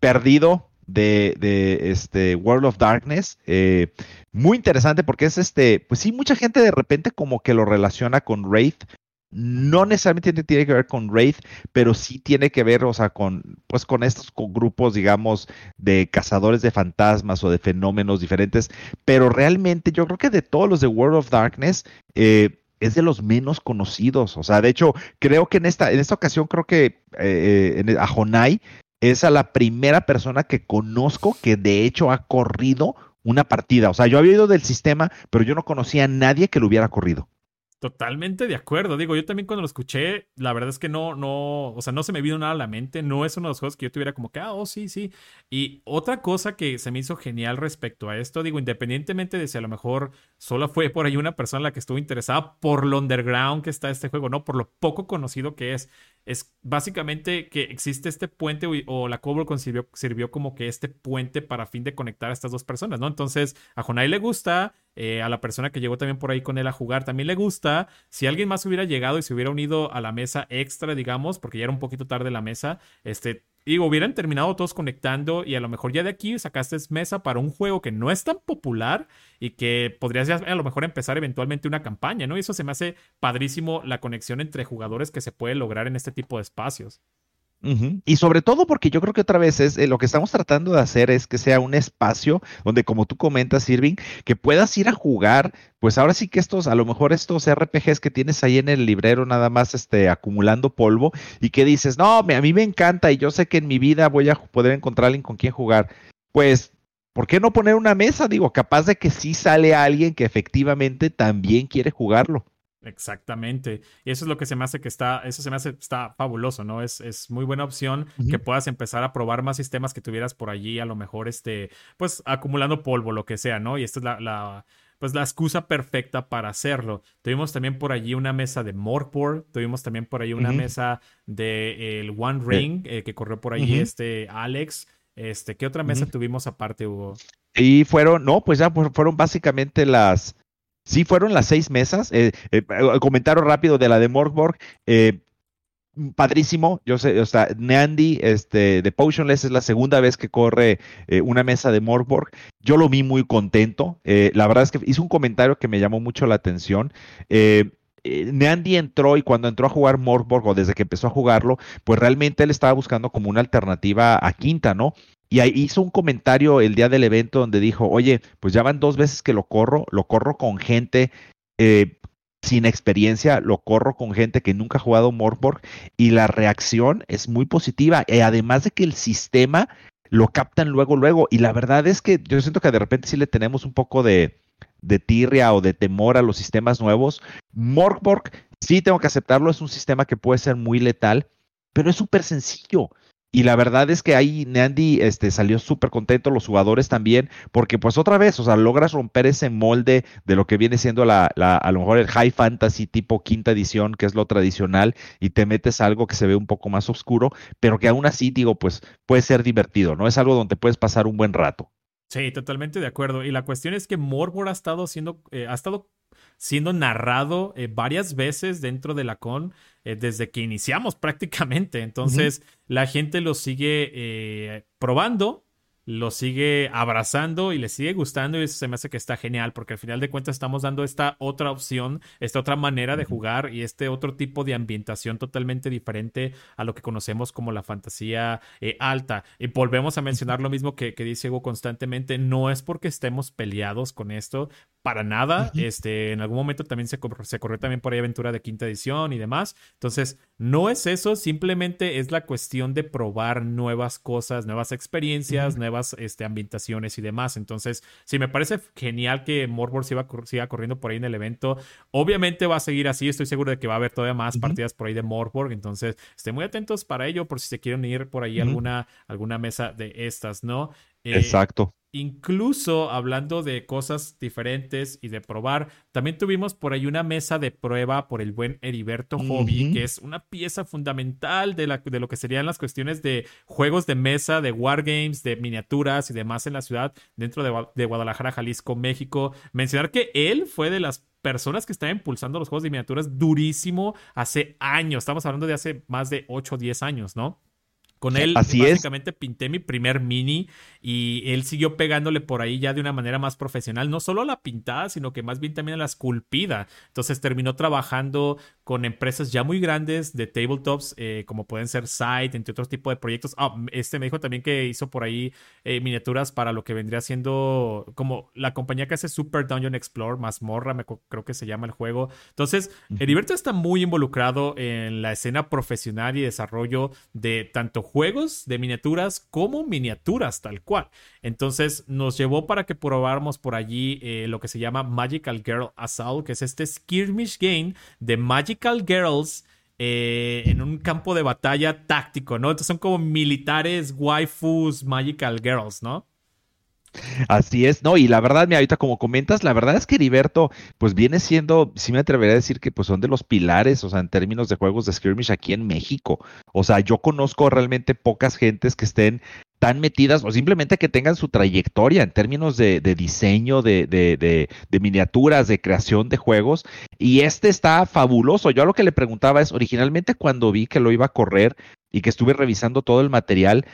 perdido de, de este World of Darkness. Eh, muy interesante porque es este, pues sí, mucha gente de repente como que lo relaciona con Wraith. No necesariamente tiene que ver con Wraith, pero sí tiene que ver, o sea, con, pues con estos grupos, digamos, de cazadores de fantasmas o de fenómenos diferentes. Pero realmente yo creo que de todos los de World of Darkness, eh, es de los menos conocidos. O sea, de hecho, creo que en esta, en esta ocasión, creo que eh, a Honai es a la primera persona que conozco que de hecho ha corrido una partida. O sea, yo había ido del sistema, pero yo no conocía a nadie que lo hubiera corrido. Totalmente de acuerdo. Digo, yo también cuando lo escuché, la verdad es que no, no, o sea, no se me vino nada a la mente. No es uno de los juegos que yo tuviera como que, ah, oh, sí, sí. Y otra cosa que se me hizo genial respecto a esto, digo, independientemente de si a lo mejor solo fue por ahí una persona la que estuvo interesada por lo underground que está este juego, no, por lo poco conocido que es. Es básicamente que existe este puente o la Cobble sirvió, sirvió como que este puente para fin de conectar a estas dos personas, ¿no? Entonces, a Jonai le gusta, eh, a la persona que llegó también por ahí con él a jugar también le gusta. Si alguien más hubiera llegado y se hubiera unido a la mesa extra, digamos, porque ya era un poquito tarde la mesa, este, y hubieran terminado todos conectando y a lo mejor ya de aquí sacaste mesa para un juego que no es tan popular y que podrías a lo mejor empezar eventualmente una campaña, ¿no? Y eso se me hace padrísimo la conexión entre jugadores que se puede lograr en este tipo de espacios. Y sobre todo porque yo creo que otra vez es eh, lo que estamos tratando de hacer es que sea un espacio donde, como tú comentas, Irving, que puedas ir a jugar, pues ahora sí que estos, a lo mejor estos RPGs que tienes ahí en el librero nada más este, acumulando polvo y que dices, no, a mí me encanta y yo sé que en mi vida voy a poder encontrar alguien con quien jugar. Pues ¿por qué no poner una mesa? Digo, capaz de que sí sale alguien que efectivamente también quiere jugarlo. Exactamente. Y eso es lo que se me hace que está, eso se me hace, está fabuloso, ¿no? Es, es muy buena opción que puedas empezar a probar más sistemas que tuvieras por allí, a lo mejor, este, pues acumulando polvo, lo que sea, ¿no? Y esta es la, la pues la excusa perfecta para hacerlo. Tuvimos también por allí una mesa de Morkboard, tuvimos también por ahí una mesa de el One Ring, eh, que corrió por allí este Alex. Este, ¿qué otra mesa tuvimos aparte, Hugo? Y fueron, no, pues ya fueron básicamente las, sí fueron las seis mesas. Eh, eh, comentario rápido de la de Morgborg. Eh, padrísimo. Yo sé, o sea, Neandy este, de Potionless es la segunda vez que corre eh, una mesa de Morborg. Yo lo vi muy contento. Eh, la verdad es que hizo un comentario que me llamó mucho la atención. Eh, Neandy entró y cuando entró a jugar Morborg o desde que empezó a jugarlo, pues realmente él estaba buscando como una alternativa a Quinta, ¿no? Y ahí hizo un comentario el día del evento donde dijo, oye, pues ya van dos veces que lo corro, lo corro con gente eh, sin experiencia, lo corro con gente que nunca ha jugado Morborg y la reacción es muy positiva. Y además de que el sistema lo captan luego, luego. Y la verdad es que yo siento que de repente sí le tenemos un poco de, de tirria o de temor a los sistemas nuevos. Morborg, sí tengo que aceptarlo, es un sistema que puede ser muy letal, pero es súper sencillo. Y la verdad es que ahí Neandy este, salió súper contento, los jugadores también, porque pues otra vez, o sea, logras romper ese molde de lo que viene siendo la, la, a lo mejor el high fantasy tipo quinta edición, que es lo tradicional, y te metes algo que se ve un poco más oscuro, pero que aún así, digo, pues puede ser divertido, ¿no? Es algo donde puedes pasar un buen rato. Sí, totalmente de acuerdo. Y la cuestión es que Morbor ha estado siendo, eh, ha estado siendo narrado eh, varias veces dentro de la con eh, desde que iniciamos prácticamente. Entonces, la gente lo sigue eh, probando lo sigue abrazando y le sigue gustando y eso se me hace que está genial porque al final de cuentas estamos dando esta otra opción, esta otra manera de jugar y este otro tipo de ambientación totalmente diferente a lo que conocemos como la fantasía eh, alta. Y volvemos a mencionar lo mismo que, dice Hugo constantemente, no es porque estemos peleados con esto, para nada. Este, en algún momento también se, se corrió también por ahí aventura de quinta edición y demás. Entonces, no es eso, simplemente es la cuestión de probar nuevas cosas, nuevas experiencias, nuevas este, ambientaciones y demás. Entonces, sí, me parece genial que Morbor siga, siga, corriendo por ahí en el evento. Obviamente va a seguir así, estoy seguro de que va a haber todavía más partidas por ahí de Morborg. Entonces, estén muy atentos para ello, por si se quieren ir por ahí alguna, alguna mesa de estas, ¿no? Eh, Exacto. Incluso hablando de cosas diferentes y de probar, también tuvimos por ahí una mesa de prueba por el buen Heriberto Hobby, que es una pieza fundamental de, la, de, lo que serían las cuestiones de juegos de mesa, de wargames, de miniaturas y demás en la ciudad dentro de, de Guadalajara, Jalisco, México. Mencionar que él fue de las personas que están impulsando los juegos de miniaturas durísimo hace años. Estamos hablando de hace más de 8 o 10 años, ¿no? Con él Así básicamente pinté mi primer mini y él siguió pegándole por ahí ya de una manera más profesional, no solo a la pintada, sino que más bien también a la esculpida. Entonces terminó trabajando con empresas ya muy grandes de tabletops, eh, como pueden ser Site, entre otros tipos de proyectos. Ah, este me dijo también que hizo por ahí eh, miniaturas para lo que vendría siendo como la compañía que hace Super Dungeon Explore, Mazmorra, me creo que se llama el juego. Entonces, Heriberto está muy involucrado en la escena profesional y desarrollo de tanto juegos de miniaturas como miniaturas tal cual. Entonces nos llevó para que probáramos por allí eh, lo que se llama Magical Girl Assault, que es este skirmish game de Magical Girls. Eh, en un campo de batalla táctico, ¿no? Entonces son como militares, waifus, magical girls, ¿no? Así es, no, y la verdad, mira, ahorita como comentas, la verdad es que Heriberto, pues viene siendo, sí me atrevería a decir que pues son de los pilares, o sea, en términos de juegos de skirmish aquí en México. O sea, yo conozco realmente pocas gentes que estén tan metidas o simplemente que tengan su trayectoria en términos de, diseño, de, de, miniaturas, de creación de juegos. Y este está fabuloso. Yo lo que le preguntaba es, originalmente cuando vi que lo iba a correr y que estuve revisando todo el material,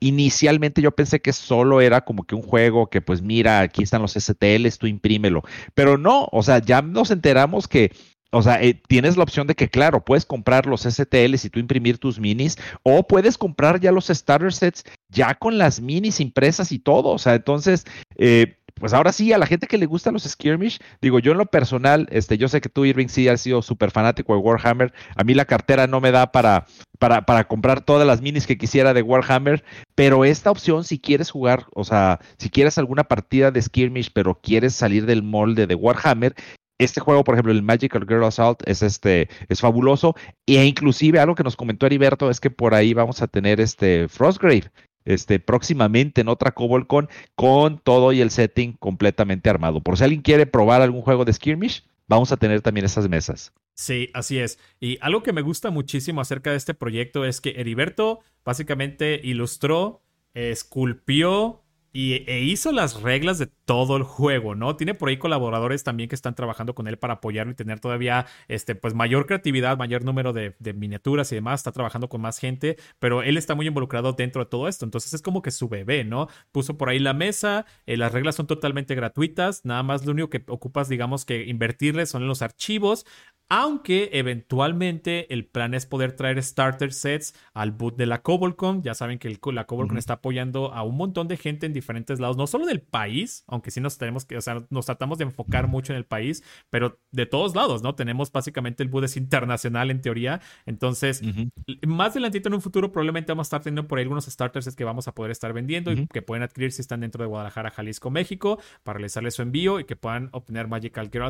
Inicialmente yo pensé que solo era como que un juego que pues mira, aquí están los STLs, tú imprímelo. Pero no, o sea, ya nos enteramos que o sea, eh, tienes la opción de que, claro, puedes comprar los STLs y tú imprimir tus minis, o puedes comprar ya los starter sets ya con las minis impresas y todo. O sea, entonces, eh, pues ahora sí, a la gente que le gusta los skirmish, digo, yo en lo personal, este, yo sé que tú, Irving, sí has sido súper fanático de Warhammer. A mí la cartera no me da para, para, para comprar todas las minis que quisiera de Warhammer, pero esta opción, si quieres jugar, o sea, si quieres alguna partida de skirmish, pero quieres salir del molde de Warhammer, este juego, por ejemplo, el Magical Girl Assault es este es fabuloso e inclusive algo que nos comentó Heriberto es que por ahí vamos a tener este Frostgrave este próximamente en otra CobolCon con todo y el setting completamente armado. Por si alguien quiere probar algún juego de skirmish, vamos a tener también esas mesas. Sí, así es. Y algo que me gusta muchísimo acerca de este proyecto es que Heriberto básicamente ilustró, esculpió y, e hizo las reglas de todo el juego, ¿no? Tiene por ahí colaboradores también que están trabajando con él para apoyarlo y tener todavía este, pues mayor creatividad, mayor número de, miniaturas y demás. Está trabajando con más gente, pero él está muy involucrado dentro de todo esto. Entonces es como que su bebé, ¿no? Puso por ahí la mesa, eh, las reglas son totalmente gratuitas, nada más lo único que ocupas, digamos, que invertirle son en los archivos. Aunque eventualmente el plan es poder traer starter sets al boot de la Cobolcon. Ya saben que la Cobolcon está apoyando a un montón de gente en diferentes lados, no solo del país, aunque sí nos tenemos que, o sea, nos tratamos de enfocar mucho en el país, pero de todos lados, ¿no? Tenemos básicamente el boot es internacional en teoría. Entonces, más adelantito en un futuro probablemente vamos a estar teniendo por ahí algunos starter sets que vamos a poder estar vendiendo y que pueden adquirir si están dentro de Guadalajara, Jalisco, México, para realizarles su envío y que puedan obtener Magical Girl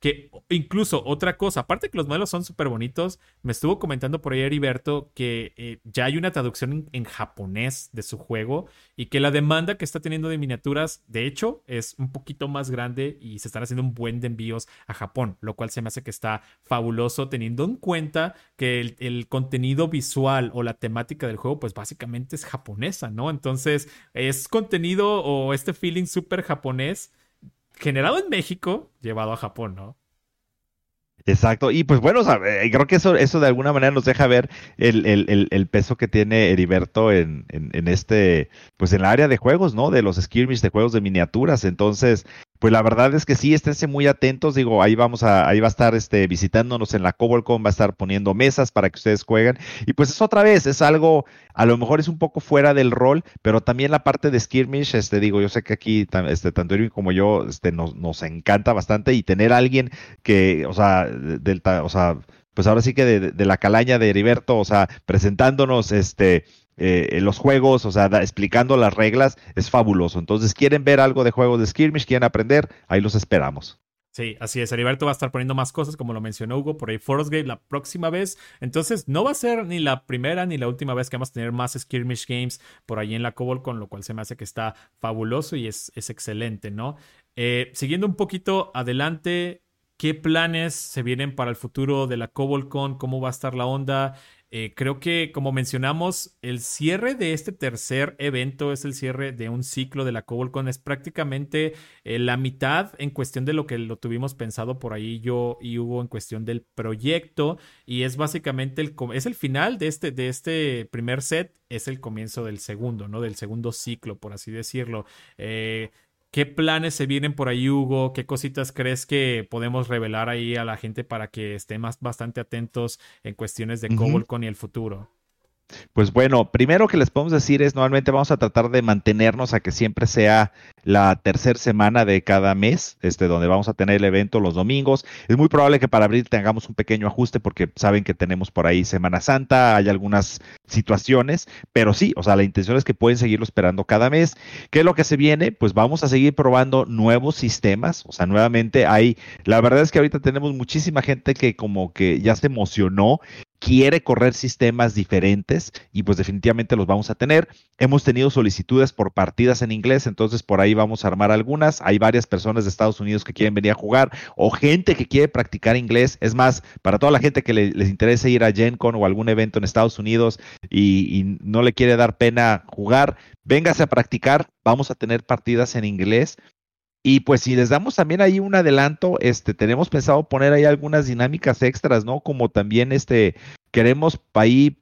Que incluso otra cosa aparte que los modelos son súper bonitos, me estuvo comentando por ahí Heriberto que eh, ya hay una traducción en, japonés de su juego y que la demanda que está teniendo de miniaturas, de hecho, es un poquito más grande y se están haciendo un buen de envíos a Japón, lo cual se me hace que está fabuloso teniendo en cuenta que el, contenido visual o la temática del juego, pues básicamente es japonesa, ¿no? Entonces, es contenido o este feeling súper japonés generado en México, llevado a Japón, ¿no? Exacto, y pues bueno, eh, creo que eso, eso de alguna manera nos deja ver el, el, el, peso que tiene Heriberto en, en, en, este, pues en el área de juegos, ¿no? De los skirmish, de juegos de miniaturas. Entonces, pues la verdad es que sí, esténse muy atentos, digo, ahí vamos a, ahí va a estar este, visitándonos en la Cobolcon, va a estar poniendo mesas para que ustedes jueguen. Y pues es otra vez, es algo, a lo mejor es un poco fuera del rol, pero también la parte de skirmish, este, digo, yo sé que aquí, este, tanto Irving como yo, este, nos, nos encanta bastante y tener a alguien que, o sea, del, o sea, pues ahora sí que de, de, la calaña de Heriberto, o sea, presentándonos este eh, los juegos, o sea, explicando las reglas, es fabuloso. Entonces, quieren ver algo de juegos de skirmish, quieren aprender, ahí los esperamos. Sí, así es. Heriberto va a estar poniendo más cosas, como lo mencionó Hugo, por ahí Forest Gate la próxima vez. Entonces, no va a ser ni la primera ni la última vez que vamos a tener más Skirmish Games por ahí en la Cobol, con lo cual se me hace que está fabuloso y es, es excelente, ¿no? Eh, siguiendo un poquito adelante, ¿qué planes se vienen para el futuro de la CobolCon? ¿Cómo va a estar la onda? Eh, creo que, como mencionamos, el cierre de este tercer evento es el cierre de un ciclo de la CobolCon. Es prácticamente eh, la mitad en cuestión de lo que lo tuvimos pensado por ahí yo y Hugo en cuestión del proyecto. Y es básicamente el, es el final de este, de este primer set, es el comienzo del segundo, ¿no? Del segundo ciclo, por así decirlo. Eh, ¿Qué planes se vienen por ahí, Hugo? ¿Qué cositas crees que podemos revelar ahí a la gente para que estén más bastante atentos en cuestiones de uh y el futuro? Pues bueno, primero que les podemos decir es, normalmente vamos a tratar de mantenernos a que siempre sea la tercera semana de cada mes, este, donde vamos a tener el evento los domingos. Es muy probable que para abril tengamos un pequeño ajuste porque saben que tenemos por ahí Semana Santa, hay algunas situaciones, pero sí, o sea, la intención es que pueden seguirlo esperando cada mes. ¿Qué es lo que se viene? Pues vamos a seguir probando nuevos sistemas, o sea, nuevamente hay, la verdad es que ahorita tenemos muchísima gente que como que ya se emocionó quiere correr sistemas diferentes y pues definitivamente los vamos a tener. Hemos tenido solicitudes por partidas en inglés, entonces por ahí vamos a armar algunas. Hay varias personas de Estados Unidos que quieren venir a jugar o gente que quiere practicar inglés. Es más, para toda la gente que les interese ir a GenCon o algún evento en Estados Unidos y, y no le quiere dar pena jugar, véngase a practicar. Vamos a tener partidas en inglés y pues si les damos también ahí un adelanto, este, tenemos pensado poner ahí algunas dinámicas extras, ¿no? Como también este, queremos ahí,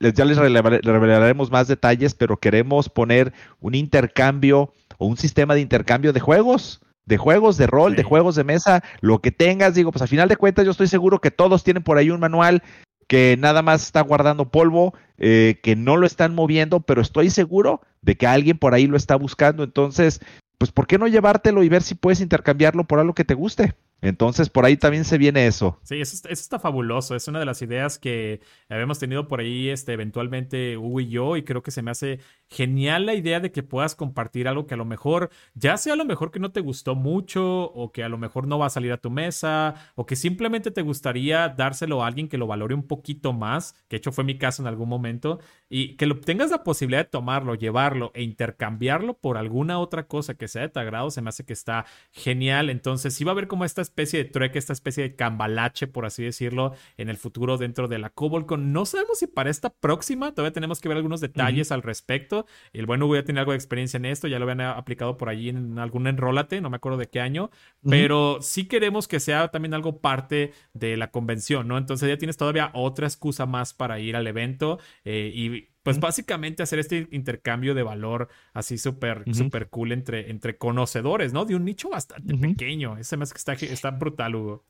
ya les revelaremos más detalles, pero queremos poner un intercambio o un sistema de intercambio de juegos de juegos de rol, de juegos de mesa, lo que tengas, digo, pues al final de cuentas yo estoy seguro que todos tienen por ahí un manual que nada más está guardando polvo, eh, que no lo están moviendo, pero estoy seguro de que alguien por ahí lo está buscando. Entonces, pues ¿por qué no llevártelo y ver si puedes intercambiarlo por algo que te guste? Entonces, por ahí también se viene eso. Sí, eso, está fabuloso. Es una de las ideas que habíamos tenido por ahí, este, eventualmente Hugo y yo, y creo que se me hace genial la idea de que puedas compartir algo que a lo mejor, ya sea a lo mejor que no te gustó mucho, o que a lo mejor no va a salir a tu mesa, o que simplemente te gustaría dárselo a alguien que lo valore un poquito más, que hecho fue mi caso en algún momento, y que lo, tengas la posibilidad de tomarlo, llevarlo e intercambiarlo por alguna otra cosa que sea de tu agrado, se me hace que está genial. Entonces, sí va a haber como esta especie de trek, esta especie de cambalache, por así decirlo, en el futuro dentro de la Cobolcon. No sabemos si para esta próxima, todavía tenemos que ver algunos detalles al respecto, El buen Hugo ya tiene algo de experiencia en esto, ya lo habían aplicado por allí en algún enrólate, no me acuerdo de qué año, pero sí queremos que sea también algo parte de la convención, ¿no? Entonces ya tienes todavía otra excusa más para ir al evento eh, y pues básicamente hacer este intercambio de valor así súper super cool entre, entre conocedores, ¿no? De un nicho bastante pequeño. Ese más que está, está brutal, Hugo.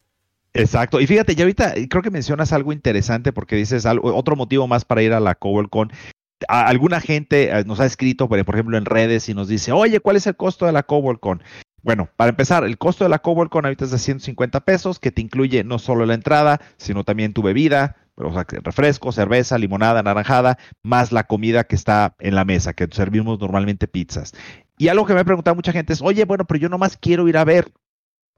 Exacto. Y fíjate, ya ahorita creo que mencionas algo interesante porque dices algo, otro motivo más para ir a la Alguna gente eh, nos ha escrito, por ejemplo, en redes y nos dice, oye, ¿cuál es el costo de la CoWorldCon? Bueno, para empezar, el costo de la CoWorldCon ahorita es de 150 pesos, que te incluye no solo la entrada, sino también tu bebida, o sea, refresco, cerveza, limonada, naranjada, más la comida que está en la mesa, que servimos normalmente pizzas. Y algo que me ha preguntado mucha gente es, oye, bueno, pero yo nomás quiero ir a ver.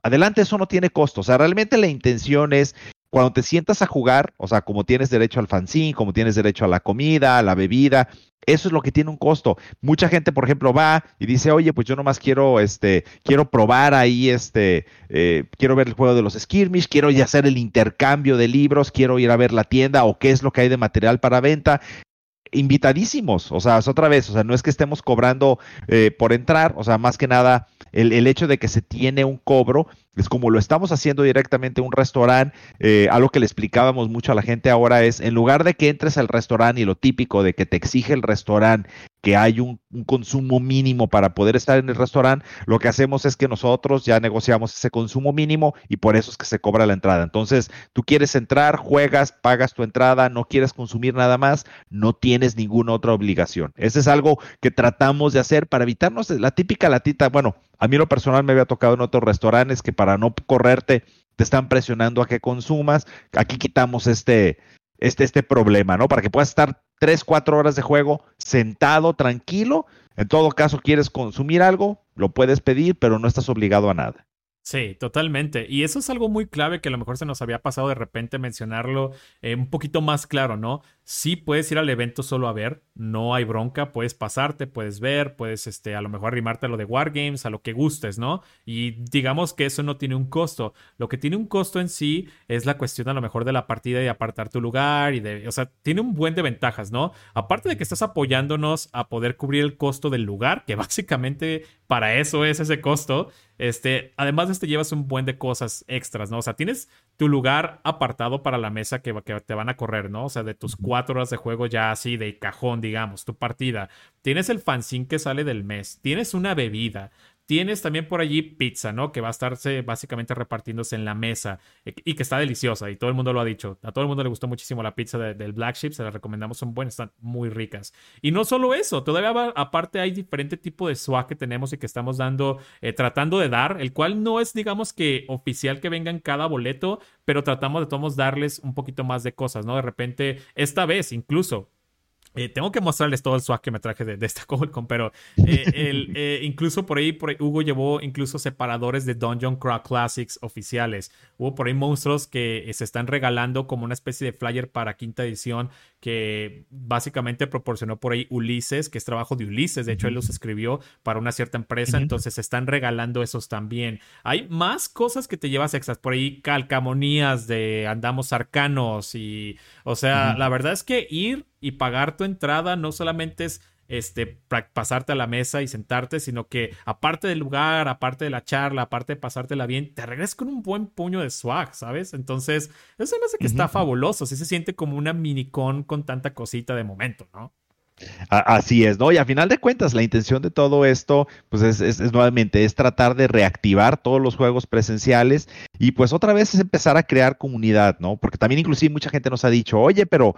Adelante, eso no tiene costo. O sea, realmente la intención es cuando te sientas a jugar, o sea, como tienes derecho al fanzine, como tienes derecho a la comida, a la bebida, eso es lo que tiene un costo. Mucha gente, por ejemplo, va y dice, oye, pues yo nomás quiero, este, quiero probar ahí, este, eh, quiero ver el juego de los skirmish, quiero hacer el intercambio de libros, quiero ir a ver la tienda o qué es lo que hay de material para venta invitadísimos, o sea, es otra vez, o sea, no es que estemos cobrando eh, por entrar, o sea, más que nada el, el, hecho de que se tiene un cobro es como lo estamos haciendo directamente en un restaurante. Eh, algo que le explicábamos mucho a la gente ahora es, en lugar de que entres al restaurante y lo típico de que te exige el restaurante que hay un, consumo mínimo para poder estar en el restaurante, lo que hacemos es que nosotros ya negociamos ese consumo mínimo y por eso es que se cobra la entrada. Entonces, tú quieres entrar, juegas, pagas tu entrada, no quieres consumir nada más, no tienes ninguna otra obligación. Ese es algo que tratamos de hacer para evitarnos la típica latita. Bueno, a mí lo personal me había tocado en otros restaurantes que para no correrte te están presionando a que consumas. Aquí quitamos este, este, este problema, ¿no? Para que puedas estar tres, cuatro horas de juego sentado, tranquilo. En todo caso, quieres consumir algo, lo puedes pedir, pero no estás obligado a nada. Sí, totalmente. Y eso es algo muy clave que a lo mejor se nos había pasado de repente mencionarlo eh, un poquito más claro, ¿no? Sí puedes ir al evento solo a ver, no hay bronca, puedes pasarte, puedes ver, puedes este, a lo mejor arrimarte a lo de Wargames, a lo que gustes, ¿no? Y digamos que eso no tiene un costo. Lo que tiene un costo en sí es la cuestión a lo mejor de la partida y apartar tu lugar y de, o sea, tiene un buen de ventajas, ¿no? Aparte de que estás apoyándonos a poder cubrir el costo del lugar, que básicamente para eso es ese costo, este, además de este llevas un buen de cosas extras, ¿no? O sea, tienes tu lugar apartado para la mesa que, que te van a correr, ¿no? O sea, de tus cuatro horas de juego ya así de cajón, digamos, tu partida. Tienes el fanzine que sale del mes, tienes una bebida, Tienes también por allí pizza, ¿no? Que va a estarse básicamente repartiéndose en la mesa eh, y que está deliciosa y todo el mundo lo ha dicho. A todo el mundo le gustó muchísimo la pizza del Black Sheep, se la recomendamos, son buenas, están muy ricas. Y no solo eso, todavía aparte hay diferente tipo de swag que tenemos y que estamos dando, eh, tratando de dar, el cual no es, digamos que oficial que venga en cada boleto, pero tratamos de todos darles un poquito más de cosas, ¿no? De repente, esta vez incluso eh, tengo que mostrarles todo el swag que me traje de, esta Comic pero eh, eh, incluso por ahí, por Hugo llevó incluso separadores de Dungeon Crawl Classics oficiales. Hubo por ahí monstruos que se están regalando como una especie de flyer para quinta edición que básicamente proporcionó por ahí Ulises, que es trabajo de Ulises. De hecho, él los escribió para una cierta empresa, entonces se están regalando esos también. Hay más cosas que te llevas extras, por ahí calcamonías de andamos arcanos y, o sea, la verdad es que ir y pagar tu entrada no solamente es este, pasarte a la mesa y sentarte, sino que aparte del lugar, aparte de la charla, aparte de pasártela bien, te regresas con un buen puño de swag, ¿sabes? Entonces, eso me hace que está fabuloso, sí se siente como una minicon con tanta cosita de momento, ¿no? Así es, ¿no? Y a final de cuentas, la intención de todo esto, pues es, es, nuevamente, es tratar de reactivar todos los juegos presenciales y pues otra vez es empezar a crear comunidad, ¿no? Porque también inclusive mucha gente nos ha dicho, oye, pero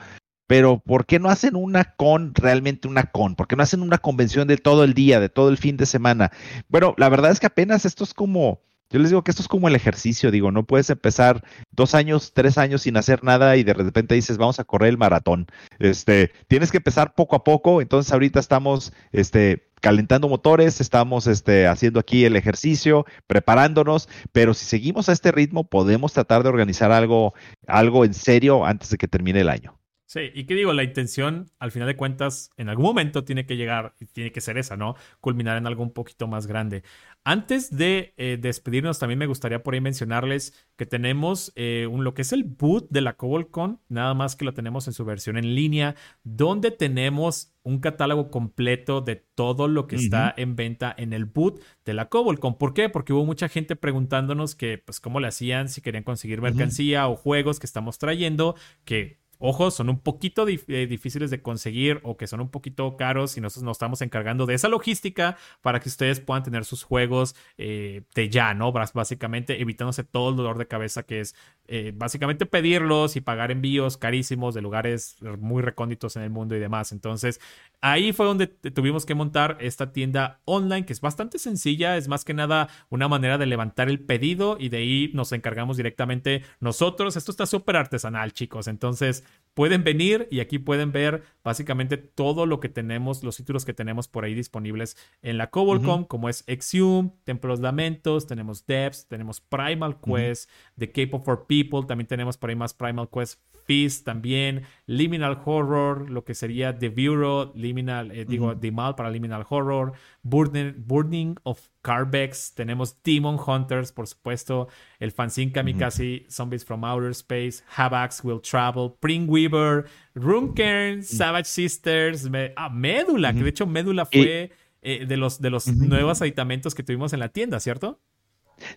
pero ¿por qué no hacen una con, realmente una con? ¿Por qué no hacen una convención de todo el día, de todo el fin de semana? Bueno, la verdad es que apenas esto es como, yo les digo que esto es como el ejercicio, digo, no puedes empezar dos años, tres años sin hacer nada y de repente dices, vamos a correr el maratón. Este, tienes que empezar poco a poco, entonces ahorita estamos, este, calentando motores, estamos este, haciendo aquí el ejercicio, preparándonos, pero si seguimos a este ritmo, podemos tratar de organizar algo, algo en serio antes de que termine el año. Sí, y qué digo, la intención, al final de cuentas, en algún momento tiene que llegar y tiene que ser esa, ¿no? Culminar en algo un poquito más grande. Antes de eh, despedirnos, también me gustaría por ahí mencionarles que tenemos eh, un, lo que es el boot de la CobolCon, nada más que lo tenemos en su versión en línea, donde tenemos un catálogo completo de todo lo que está en venta en el boot de la CobolCon. ¿Por qué? Porque hubo mucha gente preguntándonos que, pues, cómo le hacían, si querían conseguir mercancía o juegos que estamos trayendo, que Ojo, son un poquito eh, difíciles de conseguir o que son un poquito caros y nosotros nos estamos encargando de esa logística para que ustedes puedan tener sus juegos eh, de ya, ¿no? Básicamente evitándose todo el dolor de cabeza que es eh, básicamente pedirlos y pagar envíos carísimos de lugares muy recónditos en el mundo y demás. Entonces, ahí fue donde tuvimos que montar esta tienda online que es bastante sencilla, es más que nada una manera de levantar el pedido y de ahí nos encargamos directamente nosotros. Esto está súper artesanal, chicos. Entonces, pueden venir y aquí pueden ver básicamente todo lo que tenemos, los títulos que tenemos por ahí disponibles en la Cobolcom, como es Exhume, Templos Lamentos, tenemos Depths, tenemos Primal Quest, The Cape of Our People, también tenemos por ahí más Primal Quest Feast también, Liminal Horror, lo que sería The Bureau, Liminal, eh, digo, The Mal para Liminal Horror, Burning, of Carbex, tenemos Demon Hunters, por supuesto, el fanzine Kamikaze, Zombies from Outer Space, Havax Will Travel, Pring Weaver, Runkern, Savage Sisters, ah, Médula, que de hecho Médula fue eh, de los, de los nuevos aditamentos que tuvimos en la tienda, ¿cierto?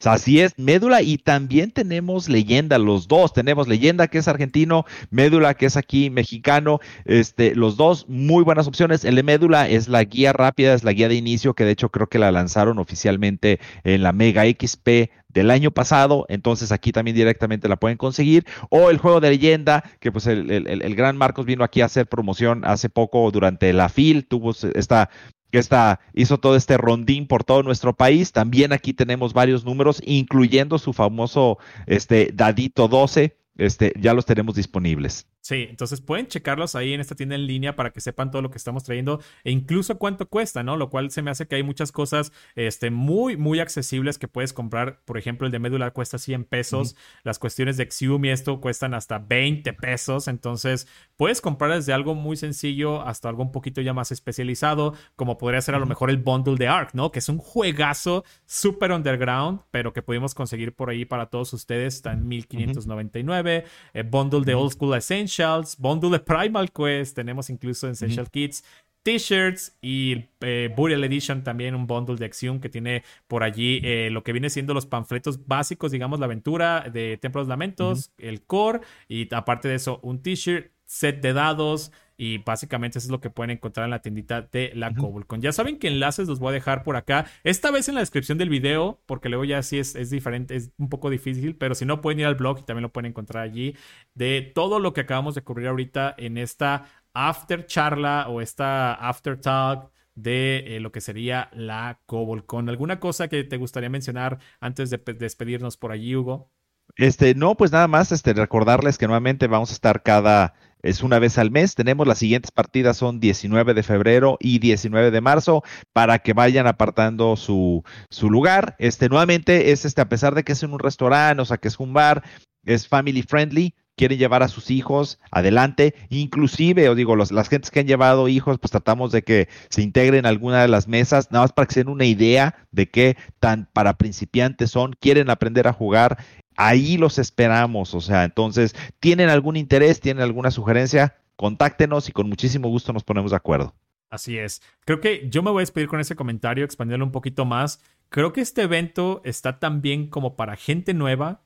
Así es, Médula y también tenemos Leyenda, los dos. Tenemos Leyenda que es argentino, Médula que es aquí mexicano. Este, los dos muy buenas opciones. El de Médula es la guía rápida, es la guía de inicio que de hecho creo que la lanzaron oficialmente en la Mega XP del año pasado, entonces aquí también directamente la pueden conseguir, o el juego de leyenda, que pues el, el gran Marcos vino aquí a hacer promoción hace poco durante la FIL, tuvo esta que está, hizo todo este rondín por todo nuestro país. También aquí tenemos varios números, incluyendo su famoso este, Dadito 12. Este, ya los tenemos disponibles. Sí, entonces pueden checarlos ahí en esta tienda en línea para que sepan todo lo que estamos trayendo e incluso cuánto cuesta, ¿no? Lo cual se me hace que hay muchas cosas este, muy, muy accesibles que puedes comprar. Por ejemplo, el de médula cuesta 100 pesos. Las cuestiones de Xium y esto cuestan hasta 20 pesos. Entonces, puedes comprar desde algo muy sencillo hasta algo un poquito ya más especializado, como podría ser a lo mejor el bundle de Ark, ¿no? Que es un juegazo súper underground, pero que pudimos conseguir por ahí para todos ustedes. Está en 1599. El bundle de Old School Essentials Essentials, bundle de Primal Quest, tenemos incluso Essential Kits, T-shirts y eh, Burial Edition también un bundle de acción que tiene por allí eh, lo que viene siendo los panfletos básicos, digamos, la aventura de Templos Lamentos, el core y aparte de eso un T-shirt, set de dados, y básicamente eso es lo que pueden encontrar en la tiendita de la uh Ya saben que enlaces los voy a dejar por acá. Esta vez en la descripción del video, porque luego ya sí es, es diferente, es un poco difícil, pero si no pueden ir al blog y también lo pueden encontrar allí. De todo lo que acabamos de cubrir ahorita en esta after charla o esta after talk de eh, lo que sería la CobolCon. ¿Alguna cosa que te gustaría mencionar antes de despedirnos por allí, Hugo? Este, no, pues nada más, este, recordarles que nuevamente vamos a estar cada es una vez al mes. Tenemos las siguientes partidas, son 19 de febrero y 19 de marzo, para que vayan apartando su, su lugar. Este, nuevamente, es este, a pesar de que es en un restaurante, o sea, que es un bar, es family friendly, quieren llevar a sus hijos adelante, inclusive, os digo, los, las gentes que han llevado hijos, pues tratamos de que se integren a alguna de las mesas, nada más para que se den una idea de qué tan para principiantes son, quieren aprender a jugar, ahí los esperamos, o sea, entonces, ¿tienen algún interés, tienen alguna sugerencia? Contáctenos y con muchísimo gusto nos ponemos de acuerdo. Así es. Creo que yo me voy a despedir con ese comentario, expandiendo un poquito más. Creo que este evento está tan bien como para gente nueva,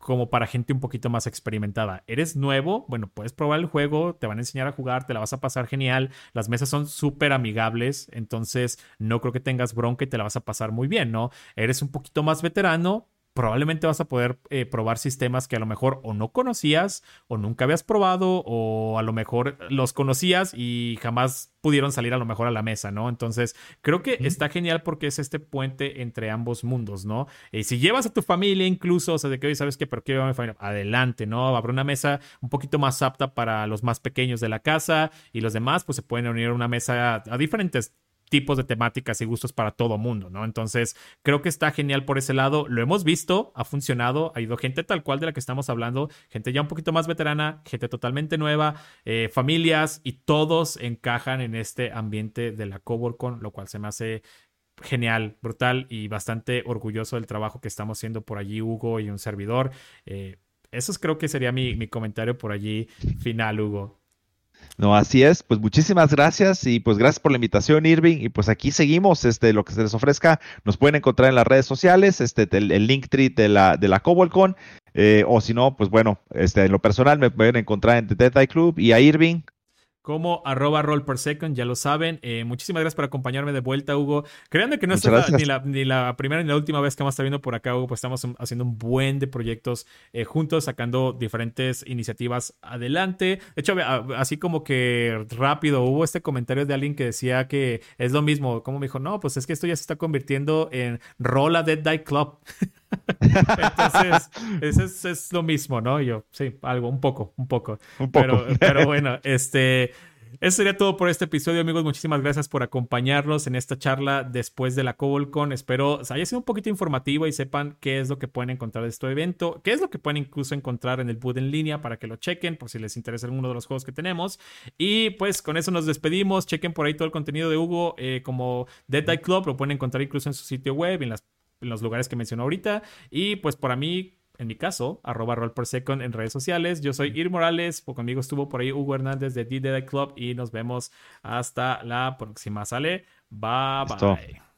como para gente un poquito más experimentada. Eres nuevo, bueno, puedes probar el juego, te van a enseñar a jugar, te la vas a pasar genial. Las mesas son súper amigables, entonces no creo que tengas bronca y te la vas a pasar muy bien, ¿no? Eres un poquito más veterano, probablemente vas a poder eh, probar sistemas que a lo mejor o no conocías o nunca habías probado o a lo mejor los conocías y jamás pudieron salir a lo mejor a la mesa, ¿no? Entonces, creo que está genial porque es este puente entre ambos mundos, ¿no? Y si llevas a tu familia incluso, o sea, de que hoy sabes que, pero qué mi familia, adelante, ¿no? Habrá una mesa un poquito más apta para los más pequeños de la casa y los demás, pues se pueden unir a una mesa a diferentes tipos de temáticas y gustos para todo mundo, ¿no? Entonces, creo que está genial por ese lado. Lo hemos visto, ha funcionado, ha ido gente tal cual de la que estamos hablando, gente ya un poquito más veterana, gente totalmente nueva, eh, familias y todos encajan en este ambiente de la Coworkon, lo cual se me hace genial, brutal y bastante orgulloso del trabajo que estamos haciendo por allí Hugo y un servidor. Eh, eso creo que sería mi, mi comentario por allí final, Hugo. No, así es. Pues muchísimas gracias y pues gracias por la invitación, Irving. Y pues aquí seguimos, este, lo que se les ofrezca, nos pueden encontrar en las redes sociales, este, el, el link tree de la, de la Cobolcon, eh, o si no, pues bueno, este, en lo personal me pueden encontrar en The Dead Club y a Irving como arroba roll per second, ya lo saben. Eh, muchísimas gracias por acompañarme de vuelta, Hugo. Créanme que no es ni la, ni la, primera ni la última vez que vamos a estar viendo por acá, Hugo, pues estamos haciendo un buen de proyectos eh, juntos, sacando diferentes iniciativas adelante. De hecho, así como que rápido hubo este comentario de alguien que decía que es lo mismo, como me dijo, no, pues es que esto ya se está convirtiendo en Roll Dead Die Club. Entonces, eso es, lo mismo, ¿no? yo, sí, algo, un poco, un poco. Un poco. Pero, pero bueno, este. Eso sería todo por este episodio, amigos. Muchísimas gracias por acompañarnos en esta charla después de la Cobolcon. Espero haya sido un poquito informativo y sepan qué es lo que pueden encontrar de este evento, qué es lo que pueden incluso encontrar en el boot en línea para que lo chequen por si les interesa alguno de los juegos que tenemos. Y pues con eso nos despedimos. Chequen por ahí todo el contenido de Hugo eh, como Dead Club. Lo pueden encontrar incluso en su sitio web, en las en los lugares que mencionó ahorita. Y pues para mí, en mi caso, arroba roll per second en redes sociales. Yo soy Ir Morales, conmigo estuvo por ahí Hugo Hernández de D-Dead Club y nos vemos hasta la próxima. Sale, bye bye.